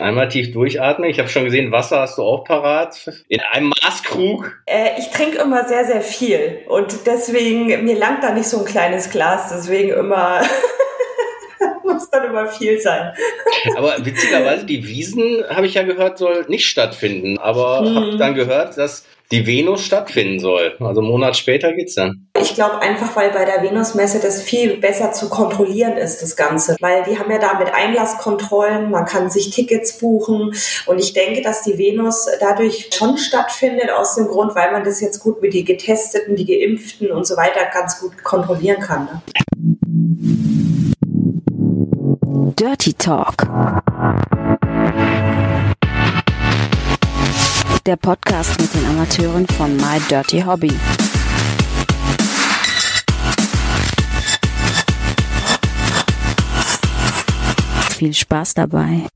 Einmal tief durchatmen. Ich habe schon gesehen, Wasser hast du auch parat. In einem Maßkrug. Äh, ich trinke immer sehr, sehr viel. Und deswegen, mir langt da nicht so ein kleines Glas. Deswegen immer, muss dann immer viel sein. Aber witzigerweise, die Wiesen, habe ich ja gehört, soll nicht stattfinden. Aber hm. habe dann gehört, dass die Venus stattfinden soll. Also einen Monat später geht's dann. Ich glaube einfach, weil bei der Venusmesse das viel besser zu kontrollieren ist, das Ganze. Weil die haben ja da mit Einlasskontrollen, man kann sich Tickets buchen. Und ich denke, dass die Venus dadurch schon stattfindet, aus dem Grund, weil man das jetzt gut mit die Getesteten, die Geimpften und so weiter ganz gut kontrollieren kann. Ne? Dirty Talk der Podcast mit den Amateuren von My Dirty Hobby. Viel Spaß dabei.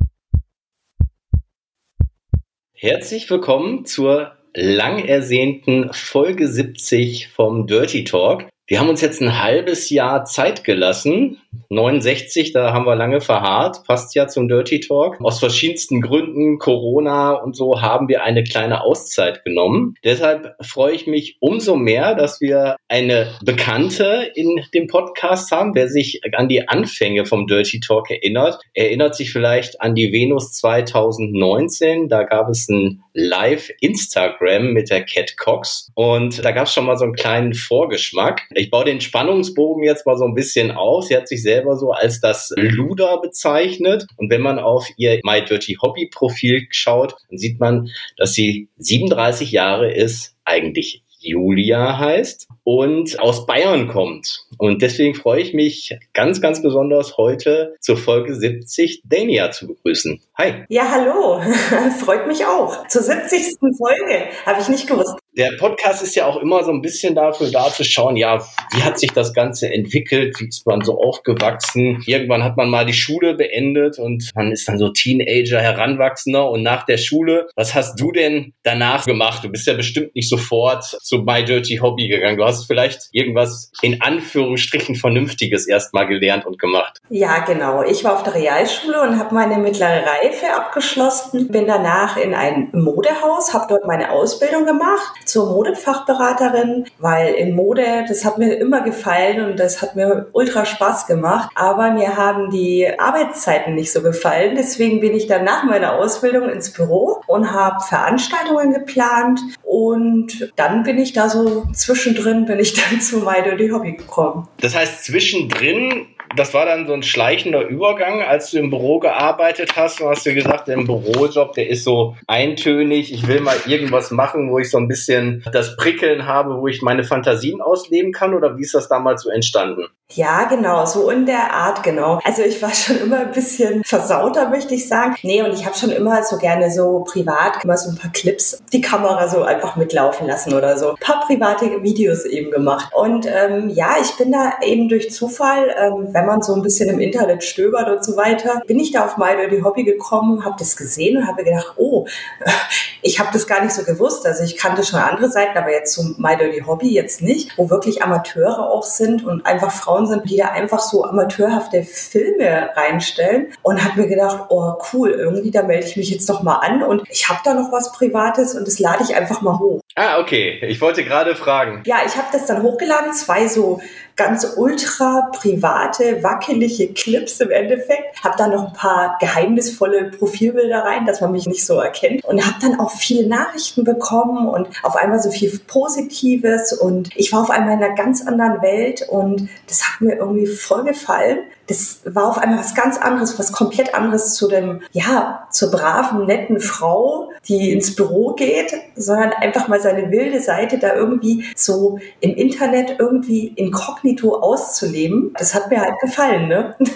Herzlich willkommen zur lang ersehnten Folge 70 vom Dirty Talk. Wir haben uns jetzt ein halbes Jahr Zeit gelassen. 69, da haben wir lange verharrt, passt ja zum Dirty Talk. Aus verschiedensten Gründen, Corona und so, haben wir eine kleine Auszeit genommen. Deshalb freue ich mich umso mehr, dass wir eine Bekannte in dem Podcast haben. Wer sich an die Anfänge vom Dirty Talk erinnert, erinnert sich vielleicht an die Venus 2019. Da gab es ein Live-Instagram mit der Cat Cox und da gab es schon mal so einen kleinen Vorgeschmack. Ich baue den Spannungsbogen jetzt mal so ein bisschen aus. Sie hat sich selber so als das Luder bezeichnet. Und wenn man auf ihr My Dirty Hobby Profil schaut, dann sieht man, dass sie 37 Jahre ist, eigentlich Julia heißt und aus Bayern kommt. Und deswegen freue ich mich ganz, ganz besonders heute zur Folge 70 Dania zu begrüßen. Hi. Ja, hallo. Freut mich auch. Zur 70. Folge. Habe ich nicht gewusst. Der Podcast ist ja auch immer so ein bisschen dafür da zu schauen, ja, wie hat sich das Ganze entwickelt? Wie ist man so aufgewachsen? Irgendwann hat man mal die Schule beendet und man ist dann so Teenager, Heranwachsender. Und nach der Schule, was hast du denn danach gemacht? Du bist ja bestimmt nicht sofort zu My Dirty Hobby gegangen. Du hast vielleicht irgendwas in Anführungsstrichen Vernünftiges erstmal gelernt und gemacht. Ja, genau. Ich war auf der Realschule und habe meine mittlere Reife abgeschlossen. Bin danach in ein Modehaus, habe dort meine Ausbildung gemacht zur Modefachberaterin, weil in Mode, das hat mir immer gefallen und das hat mir ultra Spaß gemacht. Aber mir haben die Arbeitszeiten nicht so gefallen. Deswegen bin ich dann nach meiner Ausbildung ins Büro und habe Veranstaltungen geplant. Und dann bin ich da so zwischendrin, bin ich dann zu My Dirty Hobby gekommen. Das heißt, zwischendrin das war dann so ein schleichender Übergang, als du im Büro gearbeitet hast. Du hast dir gesagt, der Bürojob, der ist so eintönig. Ich will mal irgendwas machen, wo ich so ein bisschen das Prickeln habe, wo ich meine Fantasien ausleben kann. Oder wie ist das damals so entstanden? Ja, genau, so in der Art, genau. Also ich war schon immer ein bisschen versauter, möchte ich sagen. Nee, und ich habe schon immer so gerne so privat immer so ein paar Clips, die Kamera so einfach mitlaufen lassen oder so. Ein paar private Videos eben gemacht. Und ähm, ja, ich bin da eben durch Zufall, ähm, wenn man so ein bisschen im Internet stöbert und so weiter, bin ich da auf My Dirty Hobby gekommen, habe das gesehen und habe gedacht, oh, ich habe das gar nicht so gewusst. Also ich kannte schon andere Seiten, aber jetzt zum My Dirty Hobby jetzt nicht, wo wirklich Amateure auch sind und einfach Frauen sind, die da einfach so amateurhafte Filme reinstellen und habe mir gedacht, oh cool, irgendwie da melde ich mich jetzt doch mal an und ich habe da noch was Privates und das lade ich einfach mal hoch. Ah, okay. Ich wollte gerade fragen. Ja, ich habe das dann hochgeladen, zwei so ganz ultra private, wackelige Clips im Endeffekt. Hab dann noch ein paar geheimnisvolle Profilbilder rein, dass man mich nicht so erkennt. Und habe dann auch viele Nachrichten bekommen und auf einmal so viel Positives. Und ich war auf einmal in einer ganz anderen Welt und das hat mir irgendwie voll gefallen das war auf einmal was ganz anderes, was komplett anderes zu dem, ja, zur braven, netten Frau, die ins Büro geht, sondern einfach mal seine wilde Seite da irgendwie so im Internet irgendwie inkognito auszuleben. Das hat mir halt gefallen, ne?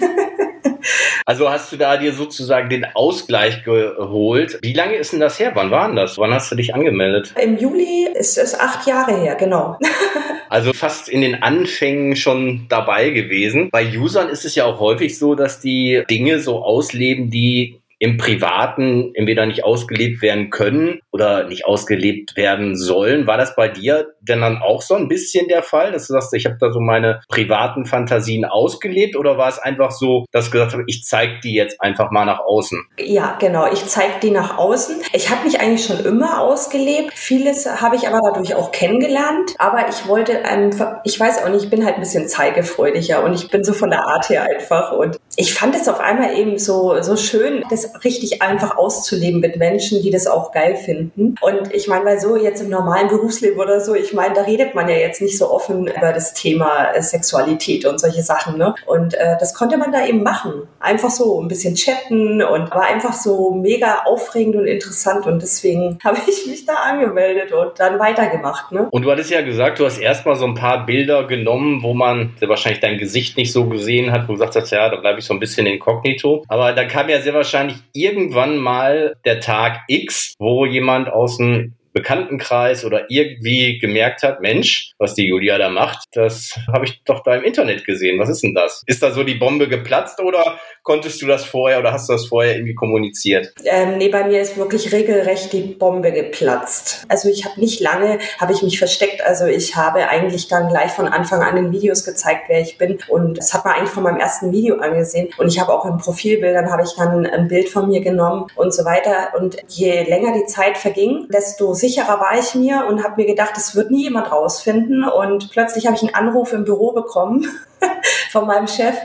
Also hast du da dir sozusagen den Ausgleich geholt. Wie lange ist denn das her? Wann war denn das? Wann hast du dich angemeldet? Im Juli ist es acht Jahre her, genau. Also fast in den Anfängen schon dabei gewesen. Bei Usern ist es ja auch häufig so, dass die Dinge so ausleben, die im Privaten entweder nicht ausgelebt werden können oder nicht ausgelebt werden sollen. War das bei dir denn dann auch so ein bisschen der Fall, dass du sagst, ich habe da so meine privaten Fantasien ausgelebt oder war es einfach so, dass du gesagt hast, ich zeige die jetzt einfach mal nach außen? Ja, genau, ich zeige die nach außen. Ich habe mich eigentlich schon immer ausgelebt. Vieles habe ich aber dadurch auch kennengelernt, aber ich wollte einfach, ich weiß auch nicht, ich bin halt ein bisschen zeigefreudiger und ich bin so von der Art her einfach und ich fand es auf einmal eben so, so schön, das richtig einfach auszuleben mit Menschen, die das auch geil finden. Und ich meine, weil so jetzt im normalen Berufsleben oder so, ich meine, da redet man ja jetzt nicht so offen über das Thema äh, Sexualität und solche Sachen. Ne? Und äh, das konnte man da eben machen. Einfach so ein bisschen chatten und war einfach so mega aufregend und interessant. Und deswegen habe ich mich da angemeldet und dann weitergemacht. Ne? Und du hattest ja gesagt, du hast erstmal so ein paar Bilder genommen, wo man wahrscheinlich dein Gesicht nicht so gesehen hat, wo du gesagt hast, ja, da bleibe ich so ein bisschen inkognito. Aber da kam ja sehr wahrscheinlich irgendwann mal der Tag X, wo jemand aus dem Bekanntenkreis oder irgendwie gemerkt hat, Mensch, was die Julia da macht, das habe ich doch da im Internet gesehen. Was ist denn das? Ist da so die Bombe geplatzt oder konntest du das vorher oder hast du das vorher irgendwie kommuniziert? Ähm, nee, bei mir ist wirklich regelrecht die Bombe geplatzt. Also ich habe nicht lange, habe ich mich versteckt. Also ich habe eigentlich dann gleich von Anfang an in Videos gezeigt, wer ich bin. Und das hat man eigentlich von meinem ersten Video angesehen. Und ich habe auch in Profilbildern, habe ich dann ein Bild von mir genommen und so weiter. Und je länger die Zeit verging, desto sicherer war ich mir und habe mir gedacht, es wird nie jemand rausfinden. Und plötzlich habe ich einen Anruf im Büro bekommen von meinem Chef.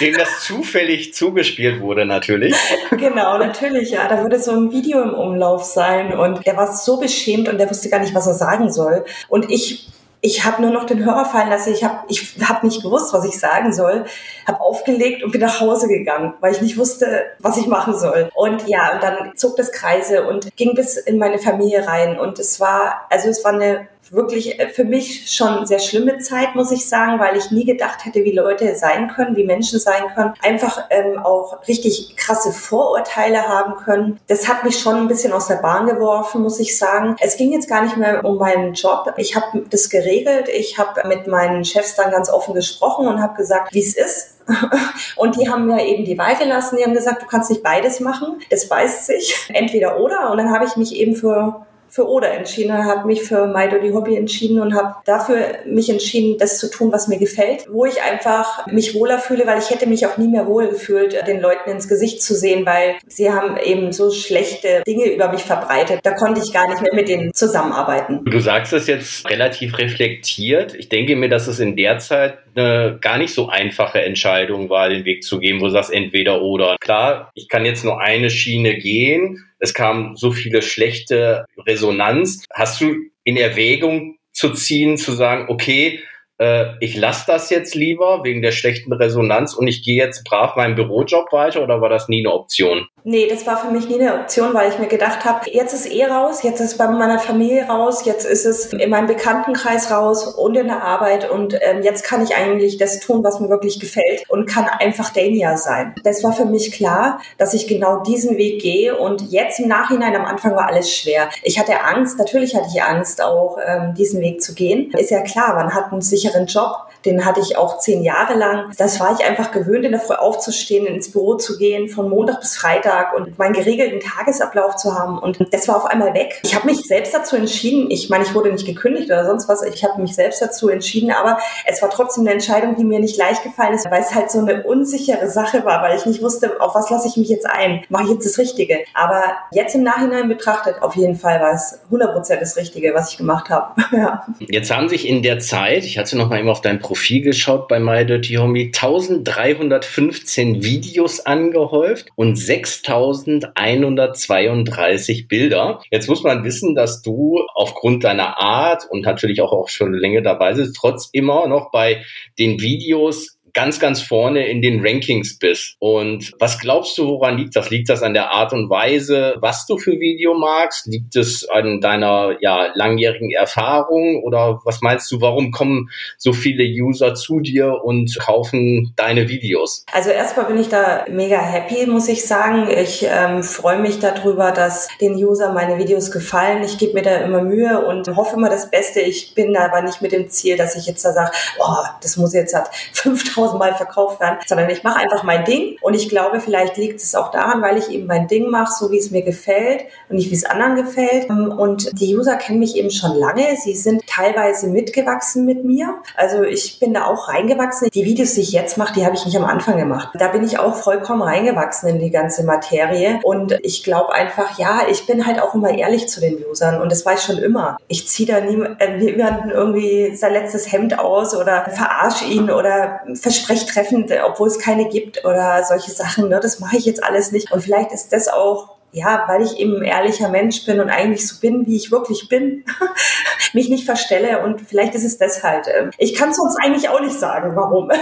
Dem das zufällig zugespielt wurde, natürlich. genau, natürlich, ja. Da würde so ein Video im Umlauf sein und der war so beschämt und der wusste gar nicht, was er sagen soll. Und ich ich habe nur noch den Hörer fallen lassen. Ich habe ich hab nicht gewusst, was ich sagen soll. Habe aufgelegt und bin nach Hause gegangen, weil ich nicht wusste, was ich machen soll. Und ja, und dann zog das Kreise und ging bis in meine Familie rein. Und es war, also es war eine wirklich äh, für mich schon sehr schlimme Zeit, muss ich sagen, weil ich nie gedacht hätte, wie Leute sein können, wie Menschen sein können, einfach ähm, auch richtig krasse Vorurteile haben können. Das hat mich schon ein bisschen aus der Bahn geworfen, muss ich sagen. Es ging jetzt gar nicht mehr um meinen Job. Ich habe das geregelt. Ich habe mit meinen Chefs dann ganz offen gesprochen und habe gesagt, wie es ist. Und die haben mir eben die Wahl gelassen. Die haben gesagt, du kannst nicht beides machen. Das beißt sich. Entweder oder. Und dann habe ich mich eben für für Oder entschieden, habe mich für My Dirty Hobby entschieden und habe dafür mich entschieden, das zu tun, was mir gefällt, wo ich einfach mich wohler fühle, weil ich hätte mich auch nie mehr wohl gefühlt, den Leuten ins Gesicht zu sehen, weil sie haben eben so schlechte Dinge über mich verbreitet. Da konnte ich gar nicht mehr mit denen zusammenarbeiten. Du sagst es jetzt relativ reflektiert. Ich denke mir, dass es in der Zeit eine gar nicht so einfache Entscheidung war, den Weg zu gehen, wo du sagst entweder oder. Klar, ich kann jetzt nur eine Schiene gehen. Es kam so viele schlechte Resonanz. Hast du in Erwägung zu ziehen, zu sagen, okay, äh, ich lasse das jetzt lieber wegen der schlechten Resonanz und ich gehe jetzt brav meinen Bürojob weiter oder war das nie eine Option? Nee, das war für mich nie eine Option, weil ich mir gedacht habe, jetzt ist eh raus, jetzt ist bei meiner Familie raus, jetzt ist es in meinem Bekanntenkreis raus und in der Arbeit und ähm, jetzt kann ich eigentlich das tun, was mir wirklich gefällt und kann einfach Dania sein. Das war für mich klar, dass ich genau diesen Weg gehe und jetzt im Nachhinein, am Anfang war alles schwer. Ich hatte Angst, natürlich hatte ich Angst auch, ähm, diesen Weg zu gehen. Ist ja klar, man hat einen sicheren Job, den hatte ich auch zehn Jahre lang. Das war ich einfach gewöhnt, in der Früh aufzustehen, ins Büro zu gehen, von Montag bis Freitag Alltag und meinen geregelten Tagesablauf zu haben. Und das war auf einmal weg. Ich habe mich selbst dazu entschieden. Ich meine, ich wurde nicht gekündigt oder sonst was. Ich habe mich selbst dazu entschieden, aber es war trotzdem eine Entscheidung, die mir nicht leicht gefallen ist, weil es halt so eine unsichere Sache war, weil ich nicht wusste, auf was lasse ich mich jetzt ein. Mache ich jetzt das Richtige? Aber jetzt im Nachhinein betrachtet, auf jeden Fall war es 100% das Richtige, was ich gemacht habe. ja. Jetzt haben sich in der Zeit, ich hatte noch mal eben auf dein Profil geschaut bei My Dirty Homie, 1315 Videos angehäuft und 6 6132 Bilder. Jetzt muss man wissen, dass du aufgrund deiner Art und natürlich auch, auch schon länger dabei bist, trotz immer noch bei den Videos ganz, ganz vorne in den Rankings bist. Und was glaubst du, woran liegt das? Liegt das an der Art und Weise, was du für Video magst? Liegt es an deiner ja, langjährigen Erfahrung? Oder was meinst du, warum kommen so viele User zu dir und kaufen deine Videos? Also erstmal bin ich da mega happy, muss ich sagen. Ich ähm, freue mich darüber, dass den User meine Videos gefallen. Ich gebe mir da immer Mühe und hoffe immer das Beste. Ich bin aber nicht mit dem Ziel, dass ich jetzt da sage, oh, das muss jetzt hat 5000 tausendmal verkauft werden, sondern ich mache einfach mein Ding und ich glaube, vielleicht liegt es auch daran, weil ich eben mein Ding mache, so wie es mir gefällt und nicht wie es anderen gefällt. Und die User kennen mich eben schon lange. Sie sind teilweise mitgewachsen mit mir. Also ich bin da auch reingewachsen. Die Videos, die ich jetzt mache, die habe ich nicht am Anfang gemacht. Da bin ich auch vollkommen reingewachsen in die ganze Materie. Und ich glaube einfach, ja, ich bin halt auch immer ehrlich zu den Usern und das war ich schon immer. Ich ziehe da nie, niemanden irgendwie sein letztes Hemd aus oder verarsche ihn oder verspreche treffend, obwohl es keine gibt oder solche Sachen. Ne? Das mache ich jetzt alles nicht. Und vielleicht ist das auch ja, weil ich eben ein ehrlicher Mensch bin und eigentlich so bin, wie ich wirklich bin, mich nicht verstelle und vielleicht ist es deshalb. Ähm, ich kann es uns eigentlich auch nicht sagen, warum.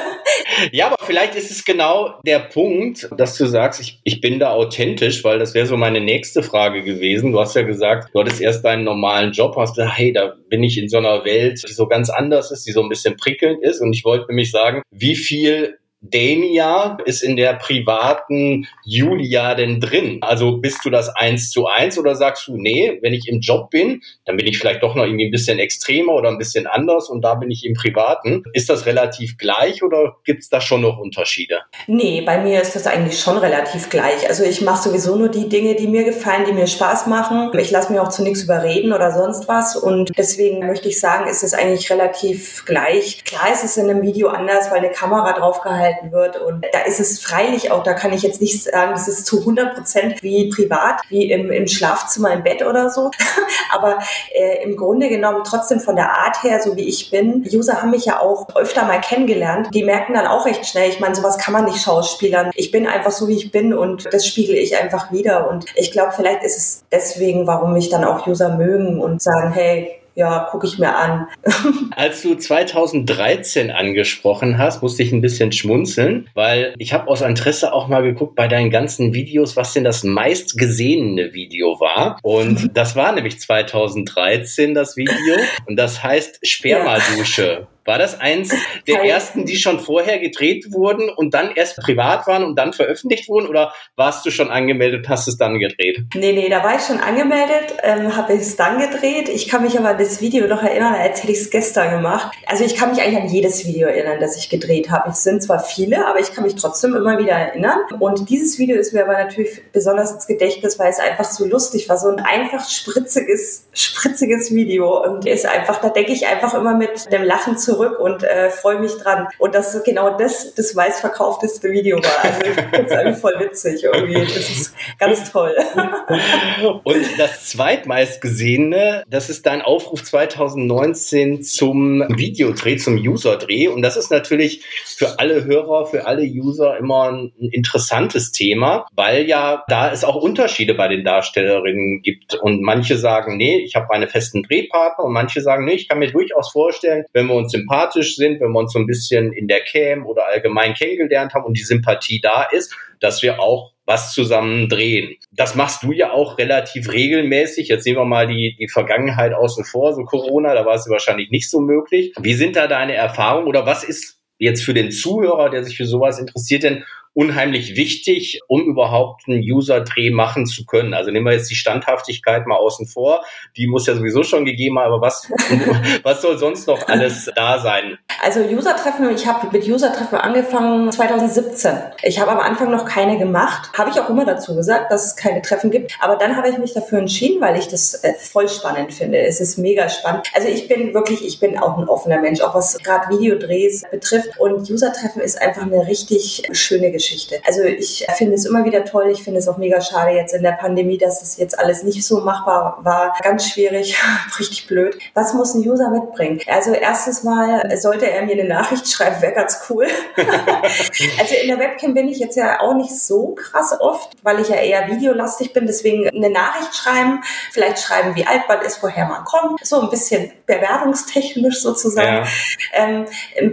Ja, aber vielleicht ist es genau der Punkt, dass du sagst, ich, ich bin da authentisch, weil das wäre so meine nächste Frage gewesen. Du hast ja gesagt, du hattest erst deinen normalen Job, hast gesagt, hey, da bin ich in so einer Welt, die so ganz anders ist, die so ein bisschen prickelnd ist und ich wollte nämlich sagen, wie viel Dania ist in der privaten Julia denn drin? Also bist du das eins zu eins oder sagst du, nee, wenn ich im Job bin, dann bin ich vielleicht doch noch irgendwie ein bisschen extremer oder ein bisschen anders und da bin ich im Privaten. Ist das relativ gleich oder gibt's da schon noch Unterschiede? Nee, bei mir ist das eigentlich schon relativ gleich. Also ich mache sowieso nur die Dinge, die mir gefallen, die mir Spaß machen. Ich lasse mich auch zu nichts überreden oder sonst was und deswegen möchte ich sagen, ist es eigentlich relativ gleich. Klar ist es in einem Video anders, weil eine Kamera draufgehalten gehalten wird. Und da ist es freilich auch, da kann ich jetzt nicht sagen, das ist zu 100 Prozent wie privat, wie im, im Schlafzimmer im Bett oder so. Aber äh, im Grunde genommen trotzdem von der Art her, so wie ich bin, User haben mich ja auch öfter mal kennengelernt. Die merken dann auch recht schnell, ich meine, sowas kann man nicht schauspielern. Ich bin einfach so, wie ich bin und das spiegel ich einfach wieder. Und ich glaube, vielleicht ist es deswegen, warum mich dann auch User mögen und sagen, hey, ja, gucke ich mir an. Als du 2013 angesprochen hast, musste ich ein bisschen schmunzeln, weil ich habe aus Interesse auch mal geguckt bei deinen ganzen Videos, was denn das meistgesehene Video war. Und das war nämlich 2013 das Video. Und das heißt Spermadusche. Ja. War das eins der ersten, die schon vorher gedreht wurden und dann erst privat waren und dann veröffentlicht wurden? Oder warst du schon angemeldet, hast es dann gedreht? Nee, nee, da war ich schon angemeldet, ähm, habe es dann gedreht. Ich kann mich aber an das Video noch erinnern, als hätte ich es gestern gemacht. Also ich kann mich eigentlich an jedes Video erinnern, das ich gedreht habe. Es sind zwar viele, aber ich kann mich trotzdem immer wieder erinnern. Und dieses Video ist mir aber natürlich besonders ins Gedächtnis, weil es einfach so lustig war. So ein einfach spritziges, spritziges Video. Und ist einfach, da denke ich einfach immer mit dem Lachen zu zurück und äh, freue mich dran. Und dass genau das das meistverkaufteste Video war. Also ich finde es eigentlich voll witzig irgendwie. Das ist ganz toll. und das zweitmeistgesehene, das ist dein Aufruf 2019 zum Videodreh, zum Userdreh. Und das ist natürlich für alle Hörer, für alle User immer ein interessantes Thema, weil ja da es auch Unterschiede bei den Darstellerinnen gibt. Und manche sagen, nee, ich habe meine festen Drehpartner und manche sagen, nee, ich kann mir durchaus vorstellen, wenn wir uns im sympathisch sind, wenn wir uns so ein bisschen in der Cam oder allgemein kennengelernt haben und die Sympathie da ist, dass wir auch was zusammen drehen. Das machst du ja auch relativ regelmäßig. Jetzt sehen wir mal die, die Vergangenheit außen vor, so Corona, da war es wahrscheinlich nicht so möglich. Wie sind da deine Erfahrungen oder was ist jetzt für den Zuhörer, der sich für sowas interessiert, denn unheimlich wichtig, um überhaupt einen User-Dreh machen zu können. Also nehmen wir jetzt die Standhaftigkeit mal außen vor. Die muss ja sowieso schon gegeben haben, aber was, was soll sonst noch alles da sein? Also User-Treffen, ich habe mit User-Treffen angefangen 2017. Ich habe am Anfang noch keine gemacht. Habe ich auch immer dazu gesagt, dass es keine Treffen gibt. Aber dann habe ich mich dafür entschieden, weil ich das äh, voll spannend finde. Es ist mega spannend. Also ich bin wirklich, ich bin auch ein offener Mensch, auch was gerade Videodrehs betrifft. Und User-Treffen ist einfach eine richtig schöne Geschichte. Geschichte. Also ich finde es immer wieder toll. Ich finde es auch mega schade jetzt in der Pandemie, dass das jetzt alles nicht so machbar war. Ganz schwierig, richtig blöd. Was muss ein User mitbringen? Also erstes Mal sollte er mir eine Nachricht schreiben, wäre ganz cool. also in der Webcam bin ich jetzt ja auch nicht so krass oft, weil ich ja eher videolastig bin. Deswegen eine Nachricht schreiben, vielleicht schreiben, wie alt man ist, woher man kommt. So ein bisschen bewerbungstechnisch sozusagen. Ja. Ähm,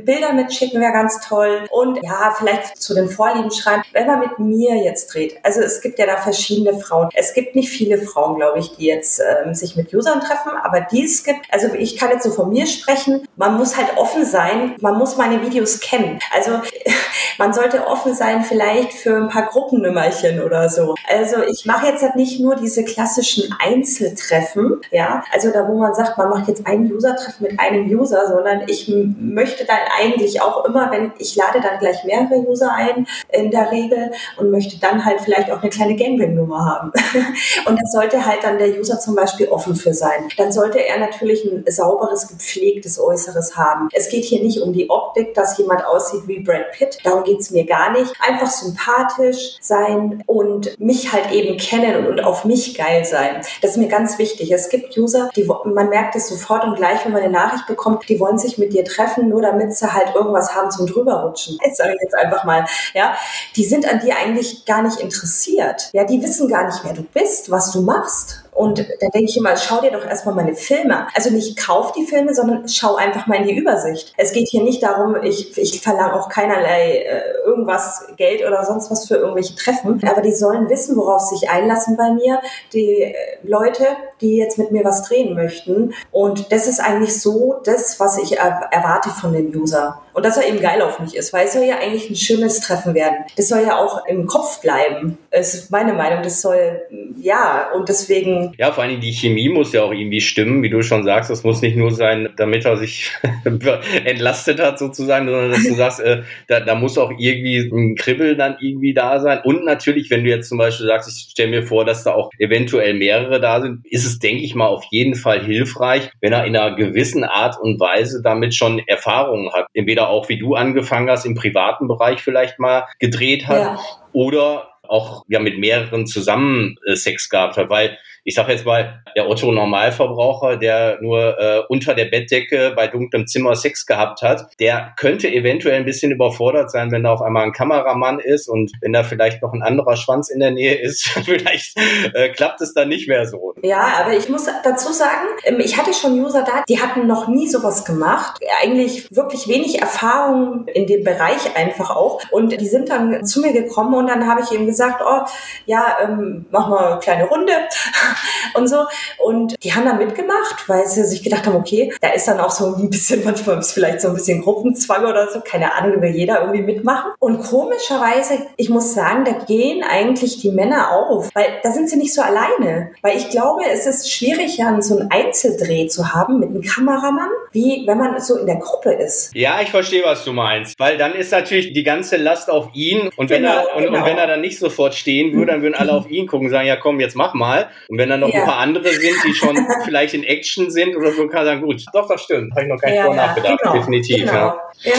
Bilder mitschicken wäre ganz toll. Und ja, vielleicht zu den Vorlieben Vorlieben schreiben. Wenn man mit mir jetzt dreht, also es gibt ja da verschiedene Frauen. Es gibt nicht viele Frauen, glaube ich, die jetzt ähm, sich mit Usern treffen, aber die es gibt, also ich kann jetzt so von mir sprechen, man muss halt offen sein, man muss meine Videos kennen. Also man sollte offen sein vielleicht für ein paar Gruppennummerchen oder so. Also ich mache jetzt halt nicht nur diese klassischen Einzeltreffen, ja, also da wo man sagt, man macht jetzt ein User-Treffen mit einem User, sondern ich möchte dann eigentlich auch immer, wenn ich lade dann gleich mehrere User ein in der Regel und möchte dann halt vielleicht auch eine kleine Gangbang-Nummer haben. und das sollte halt dann der User zum Beispiel offen für sein. Dann sollte er natürlich ein sauberes, gepflegtes Äußeres haben. Es geht hier nicht um die Optik, dass jemand aussieht wie Brad Pitt. Darum geht's mir gar nicht. Einfach sympathisch sein und mich halt eben kennen und, auf mich geil sein. Das ist mir ganz wichtig. Es gibt User, die man merkt es sofort und gleich, wenn man eine Nachricht bekommt, die wollen sich mit dir treffen, nur damit sie halt irgendwas haben zum drüberrutschen. Jetzt sage ich jetzt einfach mal, ja, die sind an dir eigentlich gar nicht interessiert. Ja, die wissen gar nicht, wer du bist, was du machst. Und da denke ich immer, schau dir doch erstmal meine Filme. Also nicht kauf die Filme, sondern schau einfach mal in die Übersicht. Es geht hier nicht darum, ich, ich verlange auch keinerlei äh, irgendwas, Geld oder sonst was für irgendwelche Treffen. Aber die sollen wissen, worauf sie sich einlassen bei mir. Die äh, Leute, die jetzt mit mir was drehen möchten. Und das ist eigentlich so das, was ich er erwarte von dem User. Und dass er eben geil auf mich ist, weil es soll ja eigentlich ein schönes Treffen werden. Das soll ja auch im Kopf bleiben. Das ist meine Meinung. Das soll, ja, und deswegen. Ja, vor allem die Chemie muss ja auch irgendwie stimmen, wie du schon sagst. Das muss nicht nur sein, damit er sich entlastet hat sozusagen, sondern dass du sagst, äh, da, da muss auch irgendwie ein Kribbel dann irgendwie da sein. Und natürlich, wenn du jetzt zum Beispiel sagst, ich stelle mir vor, dass da auch eventuell mehrere da sind, ist es, denke ich mal, auf jeden Fall hilfreich, wenn er in einer gewissen Art und Weise damit schon Erfahrungen hat. Entweder auch wie du angefangen hast, im privaten Bereich vielleicht mal gedreht hat ja. oder auch ja mit mehreren zusammen äh, Sex gehabt hat, weil ich sage jetzt mal, der Otto Normalverbraucher, der nur äh, unter der Bettdecke bei dunklem Zimmer Sex gehabt hat, der könnte eventuell ein bisschen überfordert sein, wenn da auf einmal ein Kameramann ist und wenn da vielleicht noch ein anderer Schwanz in der Nähe ist, vielleicht äh, klappt es dann nicht mehr so. Ja, aber ich muss dazu sagen, ähm, ich hatte schon User da, die hatten noch nie sowas gemacht, eigentlich wirklich wenig Erfahrung in dem Bereich einfach auch und die sind dann zu mir gekommen und dann habe ich eben gesagt, oh ja, ähm, mach mal eine kleine Runde und so. Und die haben da mitgemacht, weil sie sich gedacht haben, okay, da ist dann auch so ein bisschen, manchmal ist vielleicht so ein bisschen Gruppenzwang oder so, keine Ahnung, will jeder irgendwie mitmachen. Und komischerweise, ich muss sagen, da gehen eigentlich die Männer auf, weil da sind sie nicht so alleine. Weil ich glaube, es ist schwierig, ja, so einen Einzeldreh zu haben mit einem Kameramann, wie wenn man so in der Gruppe ist. Ja, ich verstehe, was du meinst. Weil dann ist natürlich die ganze Last auf ihn und wenn genau, er und, genau. und, wenn er dann nicht sofort stehen würde, dann würden alle auf ihn gucken und sagen, ja komm, jetzt mach mal. Und wenn dann noch ja. ein paar andere sind, die schon vielleicht in Action sind oder so, kann sagen, gut, doch, das stimmt. Habe ich noch gar nicht ja, drüber nachgedacht. Genau, Definitiv. Genau. Ja.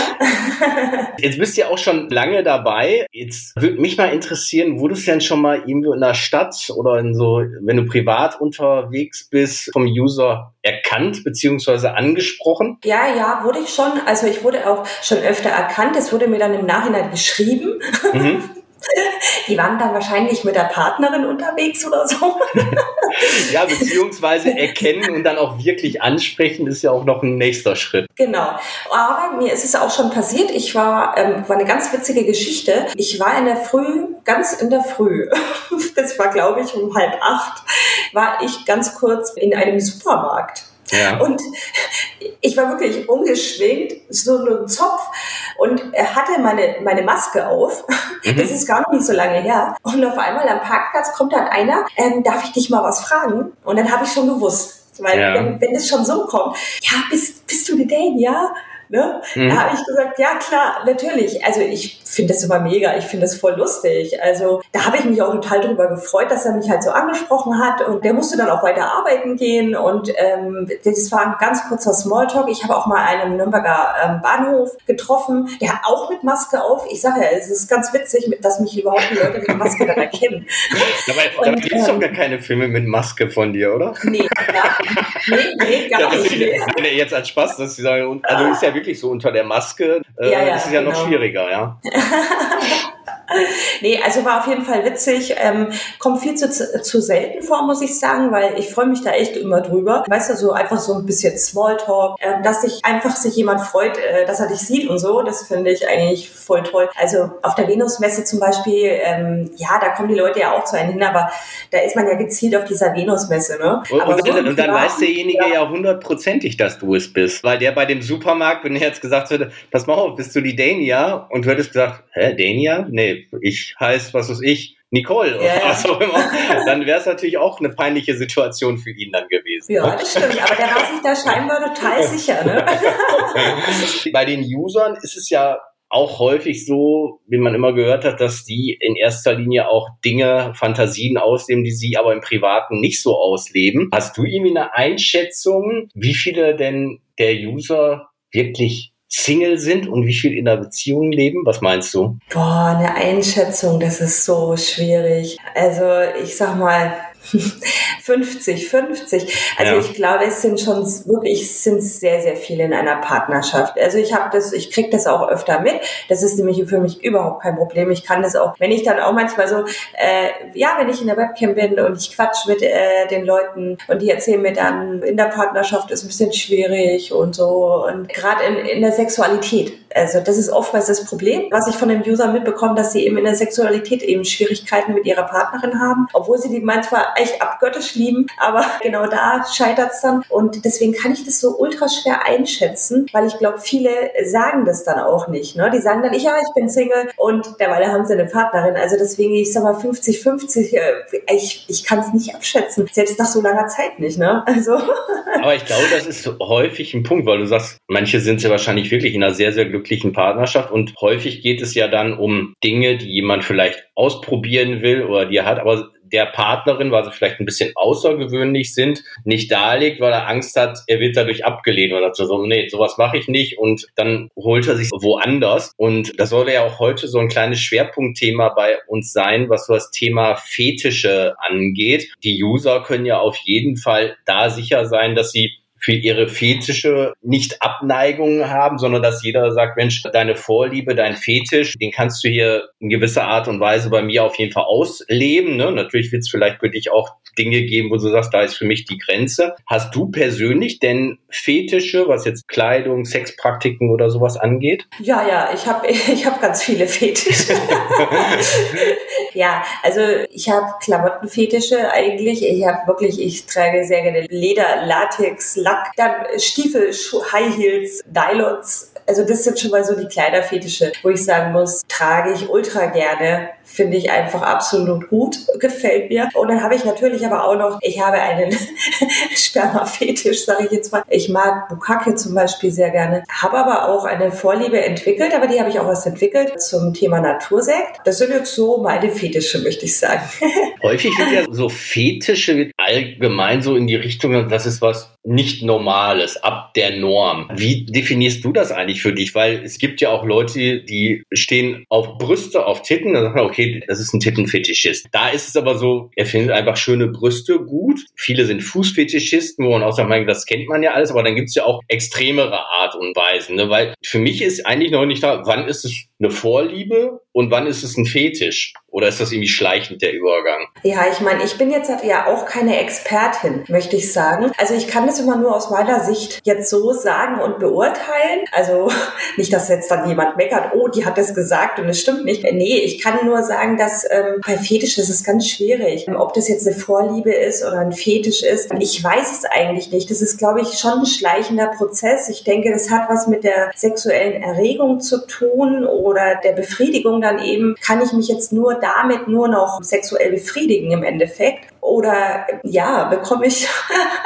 Jetzt bist du ja auch schon lange dabei. Jetzt würde mich mal interessieren, wurdest du denn schon mal irgendwo in der Stadt oder in so, wenn du privat unterwegs bist, vom User erkannt beziehungsweise angesprochen? Ja, ja, wurde ich schon. Also ich wurde auch schon öfter erkannt. Es wurde mir dann im Nachhinein geschrieben. Mhm. Die waren dann wahrscheinlich mit der Partnerin unterwegs oder so. ja, beziehungsweise erkennen und dann auch wirklich ansprechen ist ja auch noch ein nächster Schritt. Genau. Aber mir ist es auch schon passiert. Ich war, ähm, war eine ganz witzige Geschichte. Ich war in der Früh, ganz in der Früh, das war glaube ich um halb acht, war ich ganz kurz in einem Supermarkt. Ja. Und ich war wirklich ungeschwingt, so ein Zopf und er hatte meine, meine Maske auf. Mhm. Das ist gar noch nicht so lange her. Und auf einmal am Parkplatz kommt dann einer, ähm, darf ich dich mal was fragen? Und dann habe ich schon gewusst. Weil ja. wenn, wenn es schon so kommt, ja, bist, bist du die Dane, ja? Ne? Mhm. Da habe ich gesagt, ja klar, natürlich. Also ich finde das immer mega, ich finde das voll lustig. Also da habe ich mich auch total drüber gefreut, dass er mich halt so angesprochen hat und der musste dann auch weiter arbeiten gehen und ähm, das war ein ganz kurzer Smalltalk. Ich habe auch mal einen Nürnberger ähm, Bahnhof getroffen, der hat auch mit Maske auf. Ich sage ja, es ist ganz witzig, dass mich überhaupt die Leute mit Maske dann erkennen. Dabei, gibt es doch gar keine Filme mit Maske von dir, oder? Nee, ja, nee, nee, gar ja, nicht. Ist, jetzt als Spaß, dass sie sagen, also ist ja wirklich so unter der Maske, äh, ja, ja, ist es ja genau. noch schwieriger, ja. nee, also war auf jeden Fall witzig. Ähm, kommt viel zu, zu selten vor, muss ich sagen, weil ich freue mich da echt immer drüber. Weißt du, so einfach so ein bisschen Smalltalk, äh, dass sich einfach sich jemand freut, äh, dass er dich sieht und so. Das finde ich eigentlich voll toll. Also auf der Venusmesse zum Beispiel, ähm, ja, da kommen die Leute ja auch zu einem hin, aber da ist man ja gezielt auf dieser Venusmesse. Ne? Und, aber und, so und dann weiß derjenige ja hundertprozentig, dass du es bist. Weil der bei dem Supermarkt, wenn er jetzt gesagt hätte, pass mal auf, bist du die Dania? Und du hättest gesagt, hä, Dania? Nee, ich heiße, was weiß ich, Nicole oder yeah. was auch immer, dann wäre es natürlich auch eine peinliche Situation für ihn dann gewesen. Ja, ne? das stimmt, aber der war sich da scheinbar total sicher. Ne? Bei den Usern ist es ja auch häufig so, wie man immer gehört hat, dass die in erster Linie auch Dinge, Fantasien ausleben, die sie aber im Privaten nicht so ausleben. Hast du irgendwie eine Einschätzung, wie viele denn der User wirklich Single sind und wie viel in einer Beziehung leben? Was meinst du? Boah, eine Einschätzung, das ist so schwierig. Also ich sag mal, 50, 50. Also ja. ich glaube, es sind schon wirklich, es sind sehr, sehr viele in einer Partnerschaft. Also ich habe das, ich kriege das auch öfter mit. Das ist nämlich für mich überhaupt kein Problem. Ich kann das auch, wenn ich dann auch manchmal so, äh, ja, wenn ich in der Webcam bin und ich quatsch mit äh, den Leuten und die erzählen mir dann, in der Partnerschaft ist ein bisschen schwierig und so. Und gerade in, in der Sexualität. Also das ist oftmals das Problem, was ich von den Usern mitbekomme, dass sie eben in der Sexualität eben Schwierigkeiten mit ihrer Partnerin haben, obwohl sie die manchmal echt abgöttisch lieben, aber genau da scheitert es dann. Und deswegen kann ich das so ultra schwer einschätzen, weil ich glaube, viele sagen das dann auch nicht. Ne? Die sagen dann, ich, ja, ich bin Single und derweil haben sie eine Partnerin. Also deswegen, ich sag mal 50-50, äh, ich, ich kann es nicht abschätzen, selbst nach so langer Zeit nicht. Ne? Also. Aber ich glaube, das ist häufig ein Punkt, weil du sagst, manche sind ja wahrscheinlich wirklich in einer sehr, sehr glücklichen Partnerschaft und häufig geht es ja dann um Dinge, die jemand vielleicht ausprobieren will oder die er hat, aber der Partnerin, weil sie vielleicht ein bisschen außergewöhnlich sind, nicht darlegt, weil er Angst hat, er wird dadurch abgelehnt oder so, nee, sowas mache ich nicht und dann holt er sich woanders. Und das soll ja auch heute so ein kleines Schwerpunktthema bei uns sein, was so das Thema Fetische angeht. Die User können ja auf jeden Fall da sicher sein, dass sie für ihre Fetische nicht Abneigungen haben, sondern dass jeder sagt, Mensch, deine Vorliebe, dein Fetisch, den kannst du hier in gewisser Art und Weise bei mir auf jeden Fall ausleben. Ne? Natürlich wird es vielleicht für dich auch Dinge geben, wo du sagst, da ist für mich die Grenze. Hast du persönlich denn Fetische, was jetzt Kleidung, Sexpraktiken oder sowas angeht? Ja, ja, ich habe ich hab ganz viele Fetische. ja, also ich habe Klamottenfetische eigentlich. Ich habe wirklich, ich trage sehr gerne Leder, Latex, Lack, dann Stiefel, Schuh, High Heels, Nylons. Also das sind schon mal so die Kleiderfetische, wo ich sagen muss, trage ich ultra gerne finde ich einfach absolut gut, gefällt mir. Und dann habe ich natürlich aber auch noch, ich habe einen Sperma-Fetisch, sage ich jetzt mal. Ich mag Bukake zum Beispiel sehr gerne, habe aber auch eine Vorliebe entwickelt, aber die habe ich auch erst entwickelt zum Thema Natursekt. Das sind jetzt so meine Fetische, möchte ich sagen. Häufig wird ja so Fetische allgemein so in die Richtung, das ist was nicht Normales, ab der Norm. Wie definierst du das eigentlich für dich? Weil es gibt ja auch Leute, die stehen auf Brüste, auf Titten, dann sagen, okay, okay, das ist ein Tittenfetischist. Da ist es aber so, er findet einfach schöne Brüste gut. Viele sind Fußfetischisten, wo man auch sagt, das kennt man ja alles, aber dann gibt es ja auch extremere Art und Weisen. Ne? Weil für mich ist eigentlich noch nicht da, wann ist es eine Vorliebe und wann ist es ein Fetisch? Oder ist das irgendwie schleichend der Übergang? Ja, ich meine, ich bin jetzt ja auch keine Expertin, möchte ich sagen. Also ich kann das immer nur aus meiner Sicht jetzt so sagen und beurteilen. Also nicht, dass jetzt dann jemand meckert, oh, die hat das gesagt und es stimmt nicht. Nee, ich kann nur sagen, dass ähm, bei Fetisch das ist ganz schwierig. Ob das jetzt eine Vorliebe ist oder ein Fetisch ist, ich weiß es eigentlich nicht. Das ist, glaube ich, schon ein schleichender Prozess. Ich denke, das hat was mit der sexuellen Erregung zu tun oder der Befriedigung dann eben. Kann ich mich jetzt nur damit nur noch sexuell befriedigen im Endeffekt? Oder ja, bekomme ich,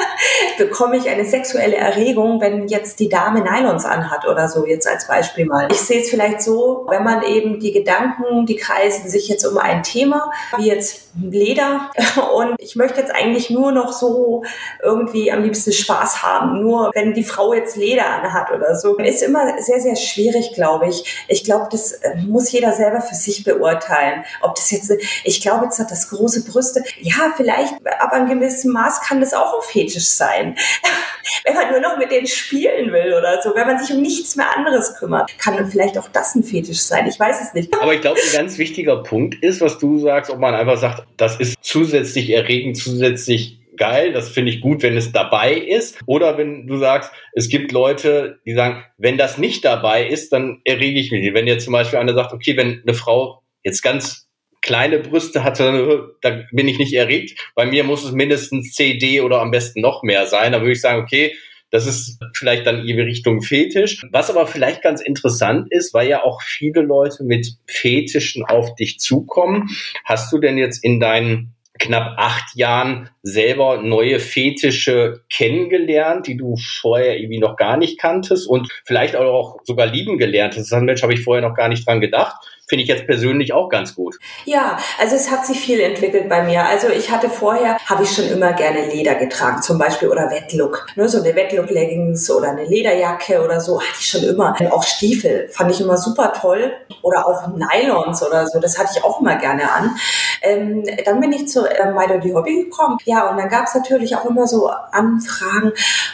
bekomme ich eine sexuelle Erregung, wenn jetzt die Dame Nylons anhat oder so, jetzt als Beispiel mal. Ich sehe es vielleicht so, wenn man eben die Gedanken, die kreisen sich jetzt um ein Thema, wie jetzt Leder und ich möchte jetzt eigentlich nur noch so irgendwie am liebsten Spaß haben, nur wenn die Frau jetzt Leder anhat oder so. Ist immer sehr, sehr schwierig, glaube ich. Ich glaube, das äh, muss jeder selber für sich beurteilen. Ob das jetzt, ich glaube jetzt hat das große Brüste, ja, vielleicht vielleicht, aber ein gewisses Maß kann das auch ein Fetisch sein. wenn man nur noch mit denen spielen will oder so, wenn man sich um nichts mehr anderes kümmert, kann vielleicht auch das ein Fetisch sein. Ich weiß es nicht. Aber ich glaube, ein ganz wichtiger Punkt ist, was du sagst, ob man einfach sagt, das ist zusätzlich erregend, zusätzlich geil, das finde ich gut, wenn es dabei ist. Oder wenn du sagst, es gibt Leute, die sagen, wenn das nicht dabei ist, dann errege ich mich. Wenn jetzt zum Beispiel einer sagt, okay, wenn eine Frau jetzt ganz kleine Brüste hat, da bin ich nicht erregt. Bei mir muss es mindestens CD oder am besten noch mehr sein. Da würde ich sagen, okay, das ist vielleicht dann ihre Richtung Fetisch. Was aber vielleicht ganz interessant ist, weil ja auch viele Leute mit Fetischen auf dich zukommen. Hast du denn jetzt in deinen knapp acht Jahren selber neue Fetische kennengelernt, die du vorher irgendwie noch gar nicht kanntest und vielleicht auch sogar lieben gelernt hast. Das Mensch, habe ich vorher noch gar nicht dran gedacht finde ich jetzt persönlich auch ganz gut. Ja, also es hat sich viel entwickelt bei mir. Also ich hatte vorher, habe ich schon immer gerne Leder getragen, zum Beispiel oder Wettlook. Ne, so eine Wettlook-Leggings oder eine Lederjacke oder so hatte ich schon immer. Auch Stiefel fand ich immer super toll oder auch Nylons oder so, das hatte ich auch immer gerne an. Ähm, dann bin ich zu äh, My Dirty Hobby gekommen. Ja, und dann gab es natürlich auch immer so Anfragen,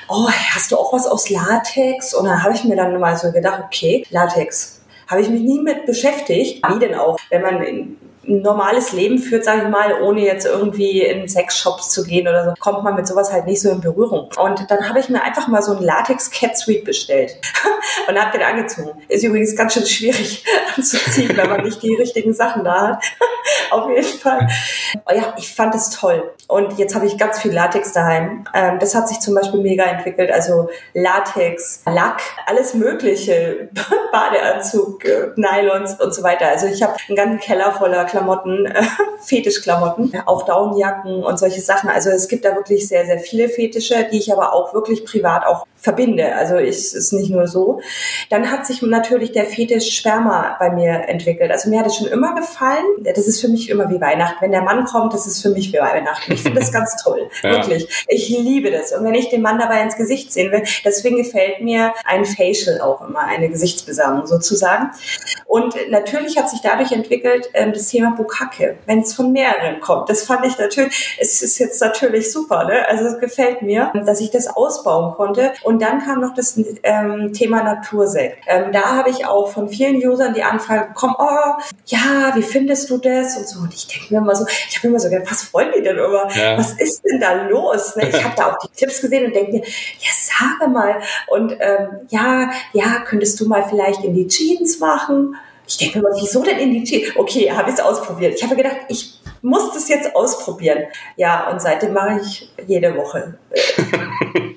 oh, hast du auch was aus Latex? Und dann habe ich mir dann mal so gedacht, okay, Latex, habe ich mich nie mit beschäftigt. Wie denn auch, wenn man ein normales Leben führt, sage ich mal, ohne jetzt irgendwie in Sexshops zu gehen oder so, kommt man mit sowas halt nicht so in Berührung. Und dann habe ich mir einfach mal so ein Latex Cat Suite bestellt und habe den angezogen. Ist übrigens ganz schön schwierig anzuziehen, wenn man nicht die richtigen Sachen da hat. Auf jeden Fall. Oh ja, ich fand es toll. Und jetzt habe ich ganz viel Latex daheim. Ähm, das hat sich zum Beispiel mega entwickelt. Also Latex, Lack, alles Mögliche, Badeanzug, äh, Nylons und so weiter. Also ich habe einen ganzen Keller voller Klamotten, äh, Fetischklamotten, auch Downjacken und solche Sachen. Also es gibt da wirklich sehr, sehr viele Fetische, die ich aber auch wirklich privat auch verbinde. Also ich ist nicht nur so. Dann hat sich natürlich der Fetisch Sperma bei mir entwickelt. Also mir hat es schon immer gefallen. Das ist für mich immer wie Weihnachten. Wenn der Mann kommt, das ist für mich wie Weihnachten. Ich finde das ganz toll. Ja. Wirklich. Ich liebe das. Und wenn ich den Mann dabei ins Gesicht sehen will, deswegen gefällt mir ein Facial auch immer, eine Gesichtsbesamung sozusagen. Und natürlich hat sich dadurch entwickelt ähm, das Thema Bukake, wenn es von mehreren kommt. Das fand ich natürlich, es ist jetzt natürlich super. Ne? Also es gefällt mir, dass ich das ausbauen konnte. Und dann kam noch das ähm, Thema Natursekt. Ähm, da habe ich auch von vielen Usern die Anfrage bekommen, oh, ja, wie findest du das? Und so. Und ich denke mir immer so, ich habe immer so gedacht, was wollen die denn immer? Ja. Was ist denn da los? Ne? Ich habe da auch die Tipps gesehen und denke mir, ja, sage mal. Und ähm, ja, ja, könntest du mal vielleicht in die Jeans machen? Ich denke mir immer, wieso denn in die Jeans? Okay, habe ich es ausprobiert. Ich habe gedacht, ich muss das jetzt ausprobieren. Ja, und seitdem mache ich jede Woche.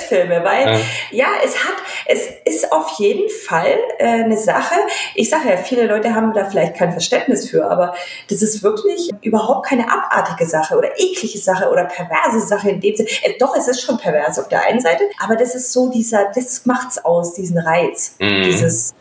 NS-Filme, weil ja. ja. es hat, es ist auf jeden Fall äh, eine Sache. Ich sage ja, viele Leute haben da vielleicht kein Verständnis für, aber das ist wirklich überhaupt keine abartige Sache oder eklige Sache oder perverse Sache in dem Sinne. Äh, doch, es ist schon pervers auf der einen Seite, aber das ist so dieser, das macht's aus, diesen Reiz, mhm. dieses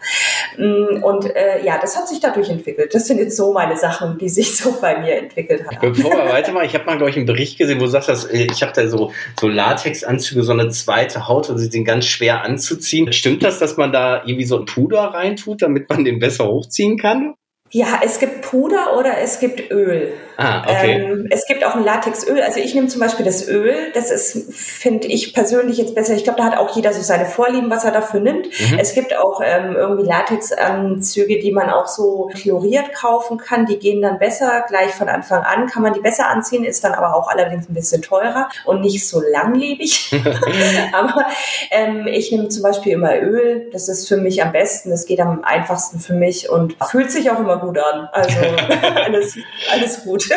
mm, und äh, ja, das hat sich dadurch entwickelt. Das sind jetzt so meine Sachen, die sich so bei mir entwickelt haben. Bevor wir weitermachen, ich habe mal glaube ich einen Bericht gesehen, wo du sagst, dass, äh, ich habe da so so Latexanzüge, so eine zweite Haut, also sie sind ganz schwer anzuziehen. Stimmt das, dass man da irgendwie so ein Puder reintut, damit man den besser hochziehen kann? Ja, es gibt Puder oder es gibt Öl. Ah, okay. Ähm, es gibt auch ein Latexöl. Also ich nehme zum Beispiel das Öl. Das ist, finde ich persönlich jetzt besser. Ich glaube, da hat auch jeder so seine Vorlieben, was er dafür nimmt. Mhm. Es gibt auch ähm, irgendwie Latexanzüge, die man auch so chloriert kaufen kann. Die gehen dann besser gleich von Anfang an. Kann man die besser anziehen, ist dann aber auch allerdings ein bisschen teurer und nicht so langlebig. aber ähm, ich nehme zum Beispiel immer Öl. Das ist für mich am besten. Das geht am einfachsten für mich und fühlt sich auch immer gut an. Also alles, alles gut.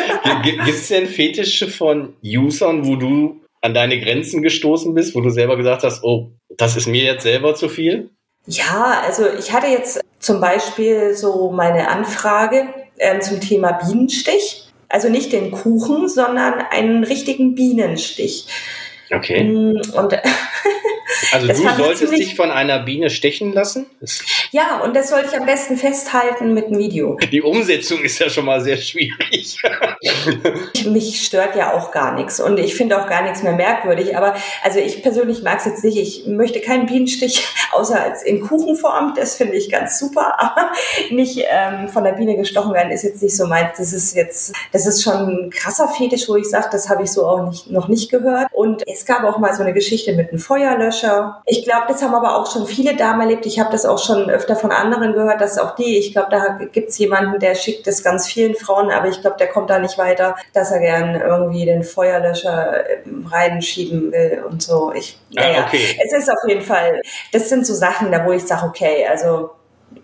Gibt es denn Fetische von Usern, wo du an deine Grenzen gestoßen bist, wo du selber gesagt hast, oh, das ist mir jetzt selber zu viel? Ja, also ich hatte jetzt zum Beispiel so meine Anfrage ähm, zum Thema Bienenstich. Also nicht den Kuchen, sondern einen richtigen Bienenstich. Okay. Mm, und Also das du solltest dich von einer Biene stechen lassen? Ja, und das sollte ich am besten festhalten mit einem Video. Die Umsetzung ist ja schon mal sehr schwierig. Mich stört ja auch gar nichts und ich finde auch gar nichts mehr merkwürdig. Aber also ich persönlich mag es jetzt nicht. Ich möchte keinen Bienenstich, außer als in Kuchenform. Das finde ich ganz super. Aber nicht ähm, von der Biene gestochen werden ist jetzt nicht so meins. Das ist jetzt, das ist schon ein krasser Fetisch, wo ich sage, das habe ich so auch nicht, noch nicht gehört. Und es gab auch mal so eine Geschichte mit einem Feuerlöscher. Ich glaube, das haben aber auch schon viele Damen erlebt. Ich habe das auch schon öfter von anderen gehört, dass auch die, ich glaube, da gibt es jemanden, der schickt das ganz vielen Frauen, aber ich glaube, der kommt da nicht weiter, dass er gern irgendwie den Feuerlöscher ähm, reinschieben will und so. Ich, naja, ah, okay. es ist auf jeden Fall, das sind so Sachen, da wo ich sage, okay, also